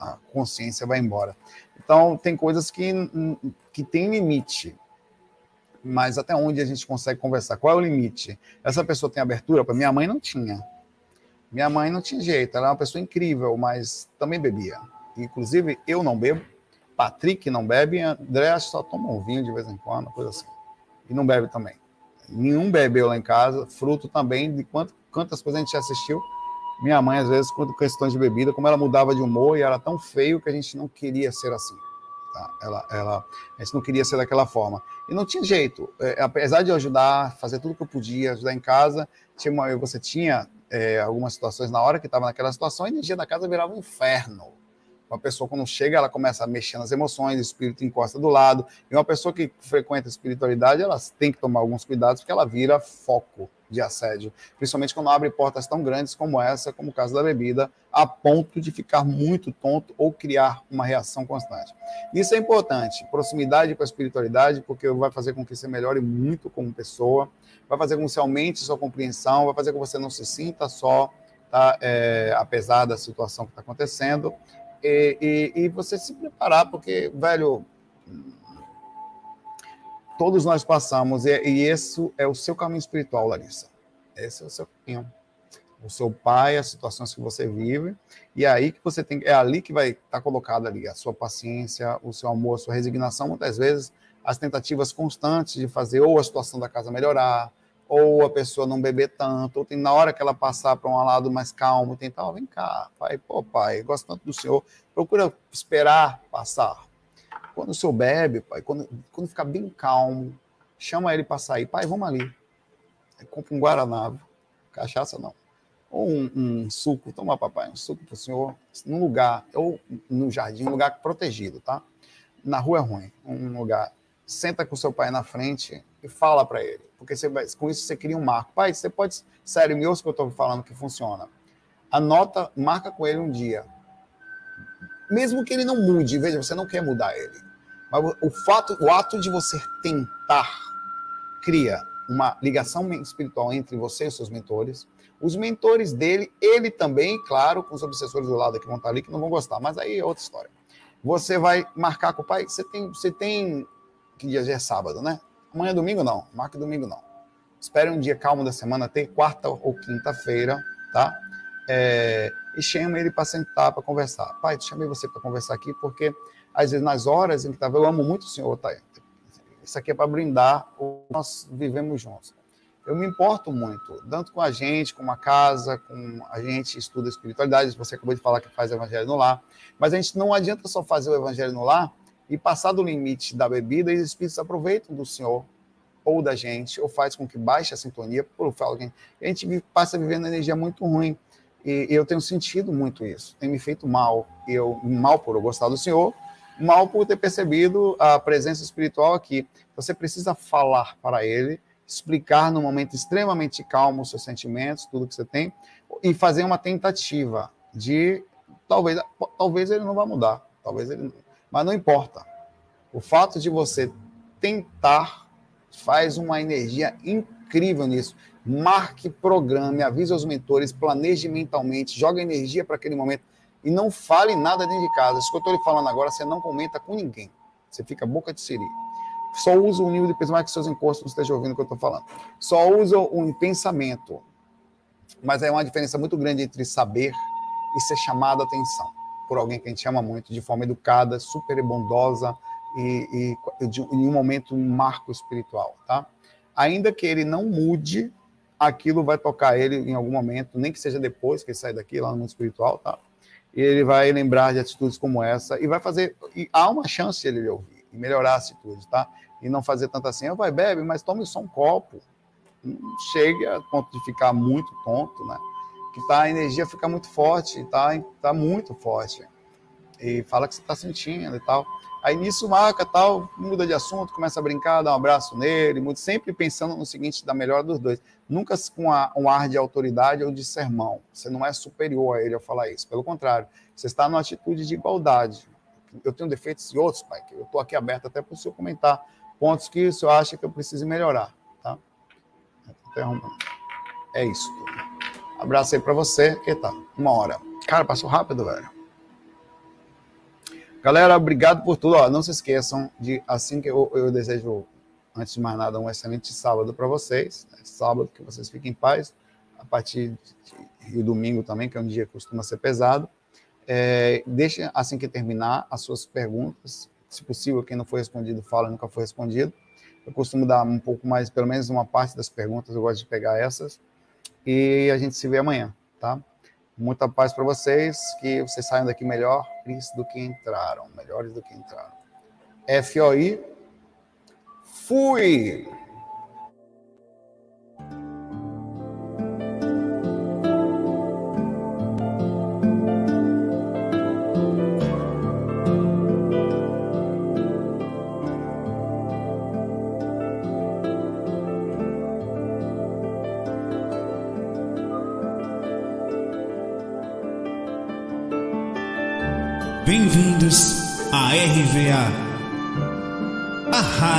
A consciência vai embora. Então, tem coisas que, que tem limite, mas até onde a gente consegue conversar? Qual é o limite? Essa pessoa tem abertura? Para minha mãe não tinha. Minha mãe não tinha jeito, ela é uma pessoa incrível, mas também bebia. Inclusive, eu não bebo, Patrick não bebe, André só toma um vinho de vez em quando, coisa assim. E não bebe também. Nenhum bebeu lá em casa, fruto também de quanto, quantas coisas a gente assistiu. Minha mãe, às vezes, quando questões de bebida, como ela mudava de humor e era tão feio que a gente não queria ser assim. Tá? Ela, ela, a gente não queria ser daquela forma. E não tinha jeito. É, apesar de eu ajudar, fazer tudo que eu podia, ajudar em casa, tinha uma, você tinha é, algumas situações na hora que estava naquela situação, a energia da casa virava um inferno. Uma pessoa, quando chega, ela começa a mexer nas emoções, o espírito encosta do lado. E uma pessoa que frequenta a espiritualidade, ela tem que tomar alguns cuidados, porque ela vira foco de assédio, principalmente quando abre portas tão grandes como essa, como o caso da bebida, a ponto de ficar muito tonto ou criar uma reação constante. Isso é importante, proximidade com a espiritualidade, porque vai fazer com que você melhore muito como pessoa, vai fazer com que você aumente sua compreensão, vai fazer com que você não se sinta só, tá, é, apesar da situação que está acontecendo, e, e, e você se preparar, porque, velho, todos nós passamos, e, e esse é o seu caminho espiritual, Larissa. Esse é o seu caminho. O seu pai, as situações que você vive, e é aí que você tem, é ali que vai estar tá colocado ali a sua paciência, o seu amor, a sua resignação, muitas vezes as tentativas constantes de fazer ou a situação da casa melhorar, ou a pessoa não beber tanto, ou tem na hora que ela passar para um lado mais calmo, tentar, oh, vem cá, pai, pô, pai, gosto tanto do senhor, procura esperar passar. Quando o senhor bebe, pai, quando, quando ficar bem calmo, chama ele para sair, pai, vamos ali. Compra um Guaraná, cachaça não. Ou um, um suco, toma, papai, um suco para o senhor, num lugar, ou no jardim, um lugar protegido, tá? Na rua é ruim, um lugar. Senta com seu pai na frente e fala para ele porque você com isso você cria um marco. Pai, você pode. Sério, me ouça que eu estou falando que funciona. Anota, marca com ele um dia. Mesmo que ele não mude, veja, você não quer mudar ele. Mas o fato, o ato de você tentar cria uma ligação espiritual entre você e os seus mentores. Os mentores dele, ele também, claro, com os obsessores do lado que vão estar ali, que não vão gostar, mas aí é outra história. Você vai marcar com o pai, você tem, você tem que dia é sábado, né? Amanhã é domingo não, marque domingo não. Espere um dia calmo da semana, ter quarta ou quinta-feira, tá? É, e chame ele para sentar, para conversar. Pai, chamei você para conversar aqui porque, às vezes, nas horas em que estava, eu amo muito o senhor, tá? Isso aqui é para brindar o nós vivemos juntos. Eu me importo muito, tanto com a gente, com a casa, com a gente estuda espiritualidade. Você acabou de falar que faz evangelho no lar, mas a gente não adianta só fazer o evangelho no lar e passar do limite da bebida, e os espíritos aproveitam do Senhor ou da gente, ou faz com que baixe a sintonia, por que a gente passa vivendo energia muito ruim. E eu tenho sentido muito isso, tem me feito mal. Eu mal por eu gostar do Senhor, mal por ter percebido a presença espiritual aqui. Você precisa falar para ele, explicar no momento extremamente calmo os seus sentimentos, tudo que você tem, e fazer uma tentativa de talvez talvez ele não vá mudar, talvez ele mas não importa. O fato de você tentar faz uma energia incrível nisso. Marque, programe, avise aos mentores, planeje mentalmente, joga energia para aquele momento e não fale nada dentro de casa. Isso que eu estou lhe falando agora, você não comenta com ninguém. Você fica boca de siri. Só usa o nível de mais que seus encostos não estejam ouvindo o que eu estou falando. Só usa um pensamento. Mas é uma diferença muito grande entre saber e ser chamado a atenção por alguém que a gente ama muito, de forma educada, super bondosa e, e de, em um momento, um marco espiritual, tá? Ainda que ele não mude, aquilo vai tocar ele em algum momento, nem que seja depois que ele sair daqui, lá no mundo espiritual, tá? E ele vai lembrar de atitudes como essa e vai fazer. E há uma chance de ele ouvir e melhorar a atitude, tá? E não fazer tanto assim, vai, bebe, mas tome só um copo. Não chegue a ponto de ficar muito tonto, né? que tá, a energia fica muito forte, tá, tá muito forte. E fala que você está sentindo e tal. Aí nisso marca tal, muda de assunto, começa a brincar, dá um abraço nele, muito, sempre pensando no seguinte, da melhor dos dois. Nunca com a, um ar de autoridade ou de sermão. Você não é superior a ele ao falar isso. Pelo contrário, você está numa atitude de igualdade. Eu tenho defeitos e outros, pai, eu estou aqui aberto até para o senhor comentar pontos que o senhor acha que eu preciso melhorar, tá? É isso. Abraço aí para você. Que tá? Uma hora. Cara, passou rápido, velho. Galera, obrigado por tudo. Ó, não se esqueçam de, assim que eu, eu desejo, antes de mais nada, um excelente sábado para vocês. Né? Sábado, que vocês fiquem em paz. A partir de, domingo também, que é um dia que costuma ser pesado. É, deixem, assim que terminar, as suas perguntas. Se possível, quem não foi respondido, fala, nunca foi respondido. Eu costumo dar um pouco mais, pelo menos uma parte das perguntas, eu gosto de pegar essas. E a gente se vê amanhã, tá? Muita paz para vocês, que vocês saiam daqui melhores do que entraram, melhores do que entraram. FOI, fui!